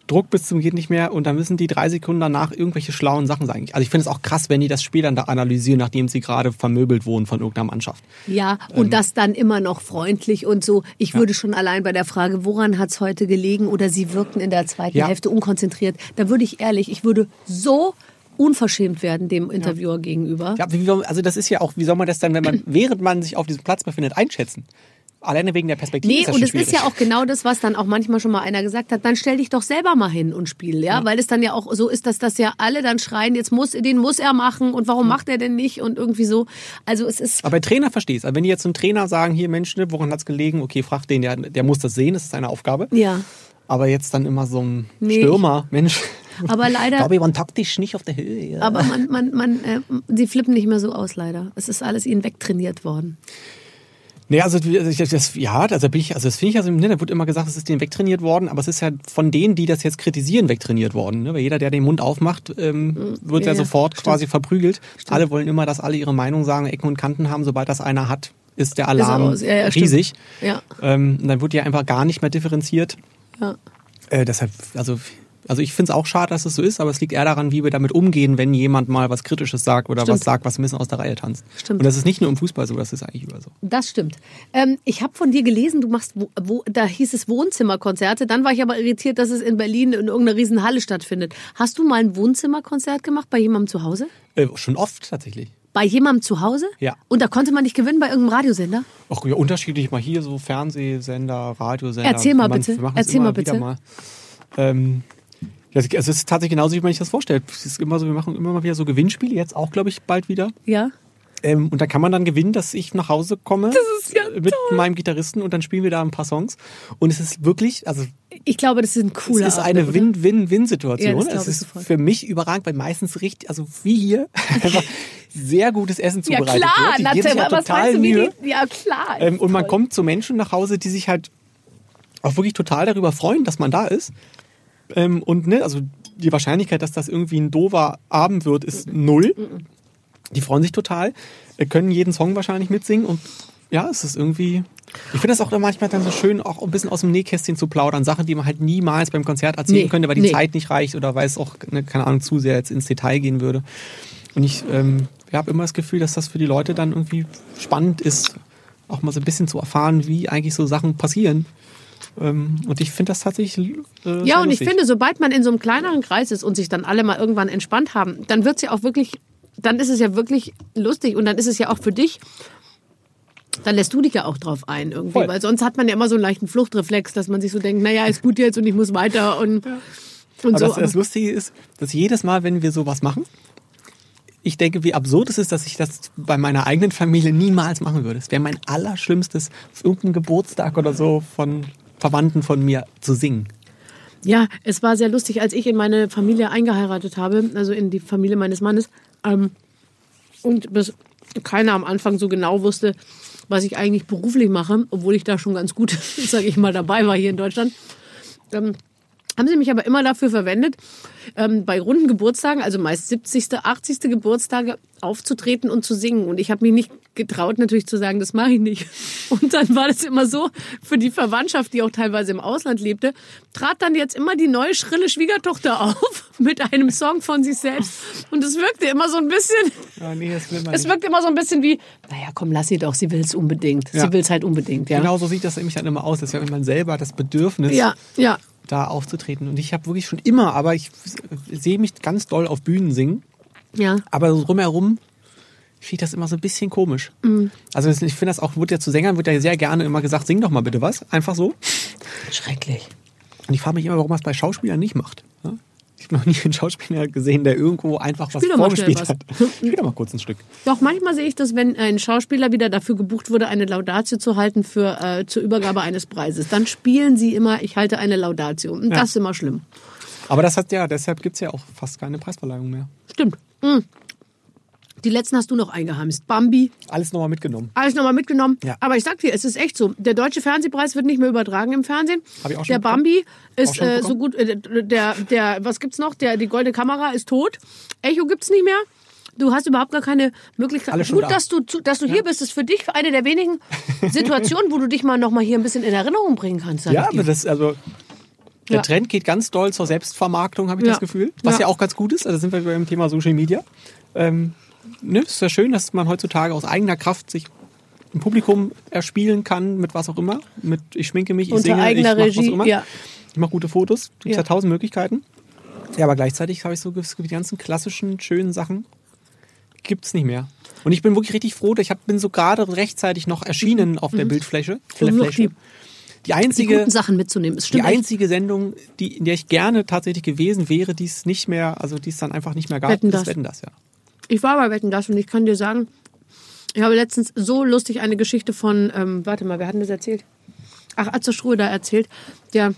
Druck bis zum geht nicht mehr und dann müssen die drei Sekunden danach irgendwelche schlauen Sachen sagen. Also ich finde es auch krass, wenn die das Spiel dann da analysieren, nachdem sie gerade vermöbelt wurden von irgendeiner Mannschaft. Ja, und das dann immer noch freundlich und so. Ich würde schon allein bei der Frage, woran hat's heute gelegen oder sie wirkten in der zweiten Ja. Hälfte unkonzentriert, da würde ich ehrlich, ich würde so unverschämt werden dem Interviewer gegenüber. Ja, wie, also das ist ja auch, wie soll man das dann, wenn man, während man sich auf diesem Platz befindet, einschätzen? Alleine wegen der Perspektive Nee, ist das und es ist ja auch genau das, was dann auch manchmal schon mal einer gesagt hat, dann stell dich doch selber mal hin und spiel, ja, weil es dann ja auch so ist, dass das ja alle dann schreien, jetzt muss, den muss er machen und warum macht er denn nicht und irgendwie so. Also es ist, Aber bei Trainer verstehst Also wenn die jetzt zum Trainer sagen, hier Mensch, ne, woran hat's gelegen? Okay, frag den, der, der muss das sehen, das ist seine Aufgabe. ja. Aber jetzt dann immer so ein Nee. Stürmer, Mensch. Aber leider- Ich glaube, wir waren taktisch nicht auf der Höhe. Ja. Aber man, man, man, äh, sie flippen nicht mehr so aus, leider. Es ist alles ihnen wegtrainiert worden. Nee, also das, das, ja, also bin ich, also das finde ich also, ne, da wird immer gesagt, es ist denen wegtrainiert worden, aber es ist ja von denen, die das jetzt kritisieren, wegtrainiert worden. Ne? Weil jeder, der den Mund aufmacht, ähm, wird ja, ja, sofort stimmt. quasi verprügelt. Alle wollen immer, dass alle ihre Meinung sagen, Ecken und Kanten haben. Sobald das einer hat, ist der Alarm raus. Ja, ja, stimmt. riesig. Ja, Ähm, und dann wird ja einfach gar nicht mehr differenziert. ja. Äh, deshalb, also, also ich finde es auch schade, dass es so ist, aber es liegt eher daran, wie wir damit umgehen, wenn jemand mal was Kritisches sagt oder Stimmt. was sagt, was ein bisschen aus der Reihe tanzt. Stimmt. Und das ist nicht nur im Fußball so, das ist eigentlich überall so. Das stimmt. Ähm, ich habe von dir gelesen, du machst, wo, wo, da hieß es Wohnzimmerkonzerte. Dann war ich aber irritiert, dass es in Berlin in irgendeiner riesen Halle stattfindet. Hast du mal ein Wohnzimmerkonzert gemacht bei jemandem zu Hause? Äh, schon oft tatsächlich. Bei jemandem zu Hause? Ja. Und da konnte man nicht gewinnen bei irgendeinem Radiosender? Auch ja, unterschiedlich mal hier so Fernsehsender, Radiosender. Erzähl mal Man- bitte. Erzähl mal bitte. Mal. Ähm, also es ist tatsächlich genauso, wie man sich das vorstellt. Es ist immer so, wir machen immer mal wieder so Gewinnspiele, jetzt auch, glaube ich, bald wieder. Ja. Ähm, und da kann man dann gewinnen, dass ich nach Hause komme ja mit meinem Gitarristen und dann spielen wir da ein paar Songs. Und es ist wirklich, also Ich glaube, das ist ein cooler es ist eine? Win-Win-Win-Situation. Ja, es ist für mich überragend, weil meistens richtig, also wie hier, einfach sehr gutes Essen Ja zubereitet klar, wird. Die geben sich ja was total du, Mühe. die, Ja klar. Ähm, und man kommt zu Menschen nach Hause, die sich halt auch wirklich total darüber freuen, dass man da ist. Ähm, und ne, also die Wahrscheinlichkeit, dass das irgendwie ein doofer Abend wird, ist null. Die freuen sich total, äh, können jeden Song wahrscheinlich mitsingen und ja, es ist irgendwie. Ich finde das auch dann manchmal dann so schön, auch ein bisschen aus dem Nähkästchen zu plaudern. Sachen, die man halt niemals beim Konzert erzählen Nee, könnte, weil die nee. Zeit nicht reicht oder weil es auch, ne, keine Ahnung, zu sehr jetzt ins Detail gehen würde. Und ich ähm, habe immer das Gefühl, dass das für die Leute dann irgendwie spannend ist, auch mal so ein bisschen zu erfahren, wie eigentlich so Sachen passieren. Ähm, und ich finde das tatsächlich. Äh, Ja, sehr und ich finde, sobald man in so einem kleineren Kreis ist und sich dann alle mal irgendwann entspannt haben, dann wird es ja auch wirklich, dann ist es ja wirklich lustig und dann ist es ja auch für dich, dann lässt du dich ja auch drauf ein irgendwie, Voll. weil sonst hat man ja immer so einen leichten Fluchtreflex, dass man sich so denkt, naja, ist gut jetzt und ich muss weiter und, und Aber so. das, das Lustige ist, dass jedes Mal, wenn wir sowas machen, ich denke, wie absurd es ist, dass ich das bei meiner eigenen Familie niemals machen würde. Es wäre mein allerschlimmstes, auf irgendeinem Geburtstag oder so von Verwandten von mir zu singen. Ja, es war sehr lustig, als ich in meine Familie eingeheiratet habe, also in die Familie meines Mannes. Ähm, und bis keiner am Anfang so genau wusste, was ich eigentlich beruflich mache, obwohl ich da schon ganz gut, sage ich mal, dabei war hier in Deutschland. Ähm, haben sie mich aber immer dafür verwendet, ähm, bei runden Geburtstagen, also meist 70., 80. Geburtstage, aufzutreten und zu singen. Und ich habe mich nicht getraut, natürlich zu sagen, das mache ich nicht. Und dann war das immer so, für die Verwandtschaft, die auch teilweise im Ausland lebte, trat dann jetzt immer die neue schrille Schwiegertochter auf mit einem Song von sich selbst. Und es wirkte immer so ein bisschen, Ja, nee, das will man es wirkt immer so ein bisschen wie, naja, komm, lass sie doch, sie will es unbedingt. Ja. Sie will es halt unbedingt, ja. Genau so sieht das nämlich dann immer aus. Das wäre man selber das Bedürfnis, Ja, ja. Da aufzutreten. Und ich habe wirklich schon immer, aber ich sehe mich ganz doll auf Bühnen singen. Ja. Aber so drumherum finde ich das immer so ein bisschen komisch. Mhm. Also ich finde das auch, wird ja zu Sängern, wird ja sehr gerne immer gesagt, sing doch mal bitte was. Einfach so. Schrecklich. Und ich frage mich immer, warum man es bei Schauspielern nicht macht. Ich habe noch nie einen Schauspieler gesehen, der irgendwo einfach was Spiel vorgespielt schnell hat. Spiel doch mal kurz ein Stück. Doch, manchmal sehe ich das, wenn ein Schauspieler wieder dafür gebucht wurde, eine Laudatio zu halten für, äh, zur Übergabe eines Preises. Dann spielen sie immer, ich halte eine Laudatio. Und Ja. das ist immer schlimm. Aber das hat ja, deshalb gibt es ja auch fast keine Preisverleihung mehr. Stimmt. Mm. Die letzten hast du noch eingeheimst. Bambi, Alles nochmal mitgenommen. alles nochmal mitgenommen. Ja. Aber ich sag dir, es ist echt so. Der deutsche Fernsehpreis wird nicht mehr übertragen im Fernsehen. Hab ich auch schon der bekommen. Bambi Auch ist äh, so bekommen? gut. Äh, der, der, was gibt's noch? Der, die goldene Kamera ist tot. Echo gibt's nicht mehr. Du hast überhaupt gar keine Möglichkeit. Alles Gut, da. dass du, dass du hier bist, ist für dich eine der wenigen Situationen, wo du dich mal noch mal hier ein bisschen in Erinnerung bringen kannst. Ja, aber das, also, der Ja. Trend geht ganz doll zur Selbstvermarktung, habe ich Ja. das Gefühl. Was ja. Ja. auch ganz gut ist. Also sind wir beim Thema Social Media. Ähm, ne, ist ja schön, dass man heutzutage aus eigener Kraft sich ein Publikum erspielen kann, mit was auch immer. Mit ich schminke mich, ich Unter singe, eigener ich mach was auch immer. ja. Ich mache gute Fotos. Gibt ja. Ja. tausend Möglichkeiten. Ja, aber gleichzeitig habe ich so es gibt die ganzen klassischen, schönen Sachen gibt's nicht mehr. Und ich bin wirklich richtig froh, ich hab, bin so gerade rechtzeitig noch erschienen auf der Bildfläche. Um noch Fläche. die, Die die einzige, guten Sachen mitzunehmen. Es die echt. einzige Sendung, die, in der ich gerne tatsächlich gewesen wäre, die es nicht mehr, also die es dann einfach nicht mehr gab, Wetten, das. Wetten das, ja. Ich war bei Wetten das und ich kann dir sagen, ich habe letztens so lustig eine Geschichte von, ähm, warte mal, wer hat denn das erzählt? Ach, Atze Schröder erzählt, der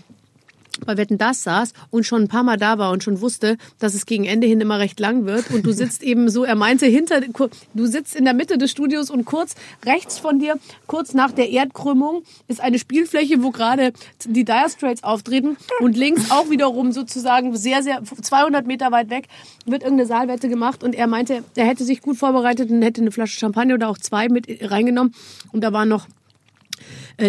bei Wetten das saß und schon ein paar Mal da war und schon wusste, dass es gegen Ende hin immer recht lang wird. Und du sitzt eben so, er meinte hinter, du sitzt in der Mitte des Studios und kurz rechts von dir, kurz nach der Erdkrümmung, ist eine Spielfläche, wo gerade die Dire Straits auftreten und links auch wiederum sozusagen sehr, sehr 200 Meter weit weg wird irgendeine Saalwette gemacht. Und er meinte, er hätte sich gut vorbereitet und hätte eine Flasche Champagner oder auch zwei mit reingenommen. Und da waren noch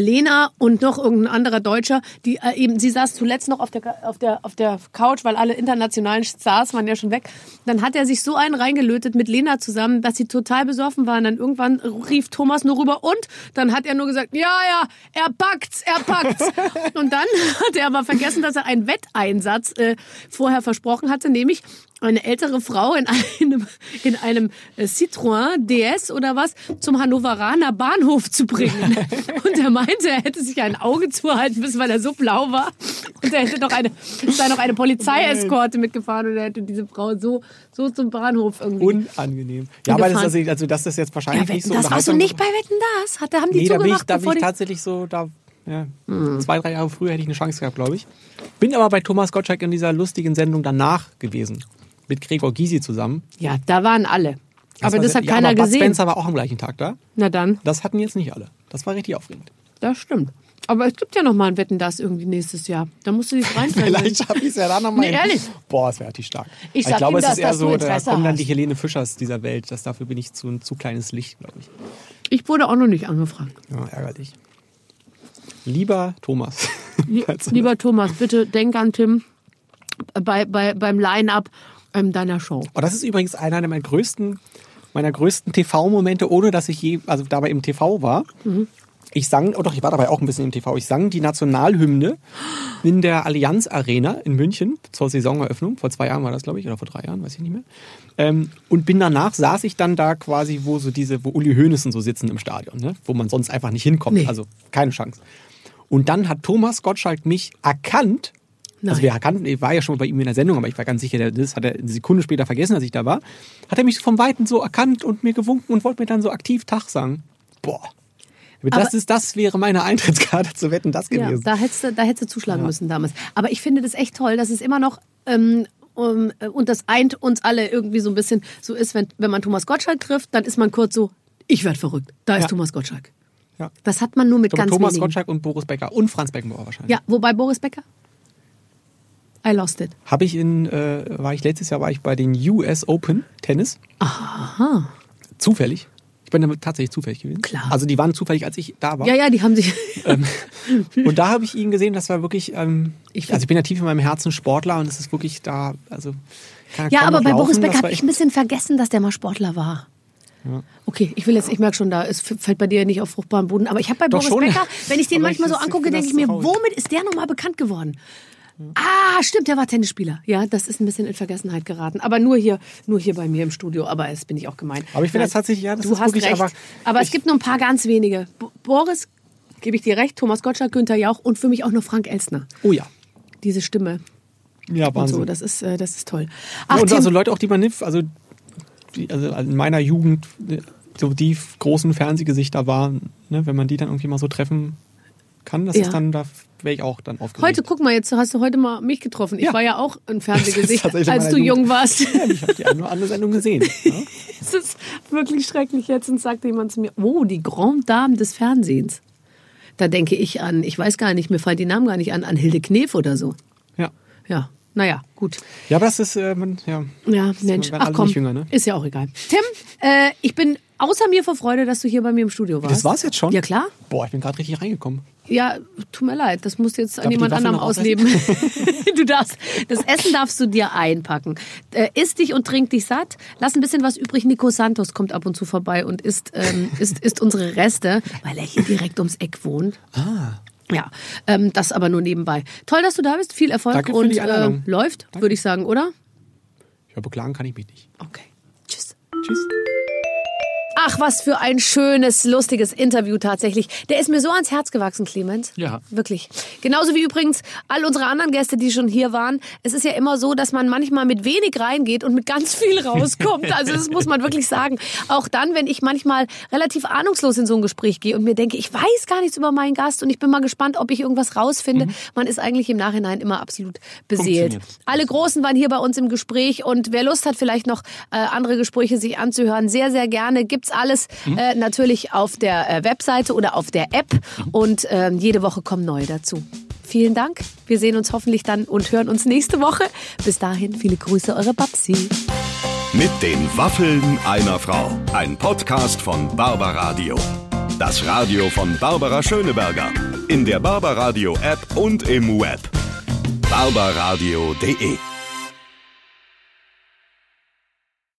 Lena und noch irgendein anderer Deutscher, die äh, eben, sie saß zuletzt noch auf der, auf der, auf der Couch, weil alle internationalen Stars waren ja schon weg. Dann hat er sich so einen reingelötet mit Lena zusammen, dass sie total besoffen waren. Dann irgendwann rief Thomas nur rüber und dann hat er nur gesagt, ja, ja, er packt's, er packt's. und dann hat er aber vergessen, dass er einen Wetteinsatz äh, vorher versprochen hatte, nämlich eine ältere Frau in einem, in einem äh, Citroën DS oder was zum Hannoveraner Bahnhof zu bringen. Und er meinte, er hätte sich ein Auge zuhalten müssen, weil er so blau war. Und er hätte noch eine, sei noch eine Polizeieskorte mitgefahren und er hätte diese Frau so, so zum Bahnhof irgendwie. Unangenehm. Ja, aber das ist, also, also das ist jetzt wahrscheinlich ja, nicht so. Das warst du nicht bei Wetten, das? Hat, haben die nee, da bin ich, zugemacht, da bin ich tatsächlich so, da, ja, zwei, drei Jahre früher hätte ich eine Chance gehabt, glaube ich. Bin aber bei Thomas Gottschalk in dieser lustigen Sendung danach gewesen. Mit Gregor Gysi zusammen. Ja, da waren alle. aber war das hat ja, keiner aber Bud gesehen. Spencer war auch am gleichen Tag da. Na dann, Das hatten jetzt nicht alle. Das war richtig aufregend. das stimmt. Aber es gibt ja noch mal ein Wetten, das irgendwie nächstes Jahr. Da musst du dich reinfallen. Vielleicht schaffe ich es ja da nochmal. Nee, ehrlich. Boah, es wäre richtig stark. Ich Aber sag glaube, ihm es das, ist eher so, da kommen dann die Helene Fischers dieser Welt. Das, dafür bin ich zu ein zu kleines Licht, glaube ich. Ich wurde auch noch nicht angefragt. Ja, ärgerlich. Lieber Thomas. Lieber Thomas, bitte denk an Tim bei, bei, beim Line-Up ähm, deiner Show. Oh, das ist übrigens einer meiner größten, meiner größten TV-Momente, ohne dass ich je, also dabei im TV war. Ich sang, oh doch, ich war dabei auch ein bisschen im TV. Ich sang die Nationalhymne in der Allianz Arena in München zur Saisoneröffnung. Vor zwei Jahren war das, glaube ich, oder vor drei Jahren, weiß ich nicht mehr. Ähm, und bin danach, saß ich dann da quasi, wo so diese, wo Uli Hoeneßen so sitzen im Stadion, ne? wo man sonst einfach nicht hinkommt. Nee. Also keine Chance. Und dann hat Thomas Gottschalk mich erkannt. Also Nein. wir erkannten, ich war ja schon bei ihm in der Sendung, aber ich war ganz sicher, das hat er eine Sekunde später vergessen, als ich da war. Hat er mich vom Weiten so erkannt und mir gewunken und wollte mir dann so aktiv Tag sagen. Boah. Das, Aber- ist, das wäre meine Eintrittskarte zu wetten, das Ja, gewesen. da hättest du, da hättest du zuschlagen müssen damals. Aber ich finde das echt toll, dass es immer noch ähm, um, und das eint uns alle irgendwie so ein bisschen so ist, wenn, wenn man Thomas Gottschalk trifft, dann ist man kurz so, ich werd verrückt. Da ist Ja. Thomas Gottschalk. Ja. Das hat man nur mit ganz Thomas wenigen. Gottschalk und Boris Becker und Franz Beckenbauer wahrscheinlich. Ja, wobei Boris Becker? I lost it. Habe ich in, äh, war ich letztes Jahr war ich bei den US Open Tennis. Aha. Zufällig. Ich bin damit tatsächlich zufällig gewesen. Klar. Also die waren zufällig, als ich da war. Ja, ja, die haben sich. Ähm, und da habe ich ihn gesehen, das war wirklich, ähm, Ich also ich bin ja tief in meinem Herzen Sportler und es ist wirklich da, also kann Ja, aber bei laufen, Boris Becker habe ich ein bisschen vergessen, dass der mal Sportler war. Okay, ich will jetzt, ich merke schon, da es fällt bei dir nicht auf fruchtbaren Boden. Aber ich habe bei Doch Boris schon. Becker, wenn ich den Aber manchmal ich- so angucke, denke ich mir, womit ist der nochmal bekannt geworden? Ah, stimmt, der war Tennisspieler. Ja, das ist ein bisschen in Vergessenheit geraten. Aber nur hier, nur hier bei mir im Studio. Aber das bin ich auch gemein. Aber ich finde das tatsächlich, ja, das du ist hast wirklich, recht. aber Aber, es gibt nur ein paar ganz wenige. Bo Boris, gebe ich dir recht, Thomas Gottschalk, Günther Jauch und für mich auch noch Frank Elstner. Oh ja. Diese Stimme Ja, Wahnsinn. so, das ist, äh, das ist toll. Ja, Ach, und Tim, also Leute auch, die man nicht, also, die, also in meiner Jugend äh, so die großen Fernsehgesichter waren, ne, wenn man die dann irgendwie mal so treffen kann, das Ja. ist dann, da wäre ich auch dann aufgeregt. Heute, guck mal, jetzt hast du heute mal mich getroffen. Ich Ja. war ja auch ein Fernsehgesicht, als du jung warst. Ja, ich habe die eine oder andere Sendung gesehen. Ja? Es ist wirklich schrecklich. Jetzt und sagte jemand zu mir, oh, die Grand Dame des Fernsehens. Da denke ich an, ich weiß gar nicht, mir fallen die Namen gar nicht an, an Hilde Knef oder so. ja. Ja, naja, gut. Ja, aber das ist, äh, man, ja. Ja, Das Mensch, ach komm, jünger, ne? ist ja auch egal. Tim, äh, ich bin außer mir vor Freude, dass du hier bei mir im Studio warst. Das war's jetzt schon? Ja, klar. Boah, ich bin gerade richtig reingekommen. Ja, tut mir leid, das musst du jetzt an Darf ich die jemand anderem ausleben. du darfst, das Essen darfst du dir einpacken. Äh, isst dich und trink dich satt. Lass ein bisschen was übrig. Nico Santos kommt ab und zu vorbei und isst, ähm, isst, isst unsere Reste, weil er hier direkt ums Eck wohnt. Ah. Ja, ähm, das aber nur nebenbei. Toll, dass du da bist. Viel Erfolg Danke und die äh, läuft, würde ich sagen, oder? Ja, beklagen kann ich mich nicht. Okay. Tschüss. Tschüss. Ach, was für ein schönes, lustiges Interview tatsächlich. Der ist mir so ans Herz gewachsen, Clemens. Ja. Wirklich. Genauso wie übrigens all unsere anderen Gäste, die schon hier waren. Es ist ja immer so, dass man manchmal mit wenig reingeht und mit ganz viel rauskommt. Also das muss man wirklich sagen. Auch dann, wenn ich manchmal relativ ahnungslos in so ein Gespräch gehe und mir denke, ich weiß gar nichts über meinen Gast und ich bin mal gespannt, ob ich irgendwas rausfinde. Man ist eigentlich im Nachhinein immer absolut beseelt. Alle Großen waren hier bei uns im Gespräch und wer Lust hat, vielleicht noch äh, andere Gespräche sich anzuhören, sehr, sehr gerne. Gibt's alles äh, natürlich auf der äh, Webseite oder auf der App und ähm, jede Woche kommen neue dazu. Vielen Dank. Wir sehen uns hoffentlich dann und hören uns nächste Woche. Bis dahin, viele Grüße, eure Babsi. Mit den Waffeln einer Frau. Ein Podcast von Barbaradio. Das Radio von Barbara Schöneberger. In der Barbaradio App und im Web. barbaradio.de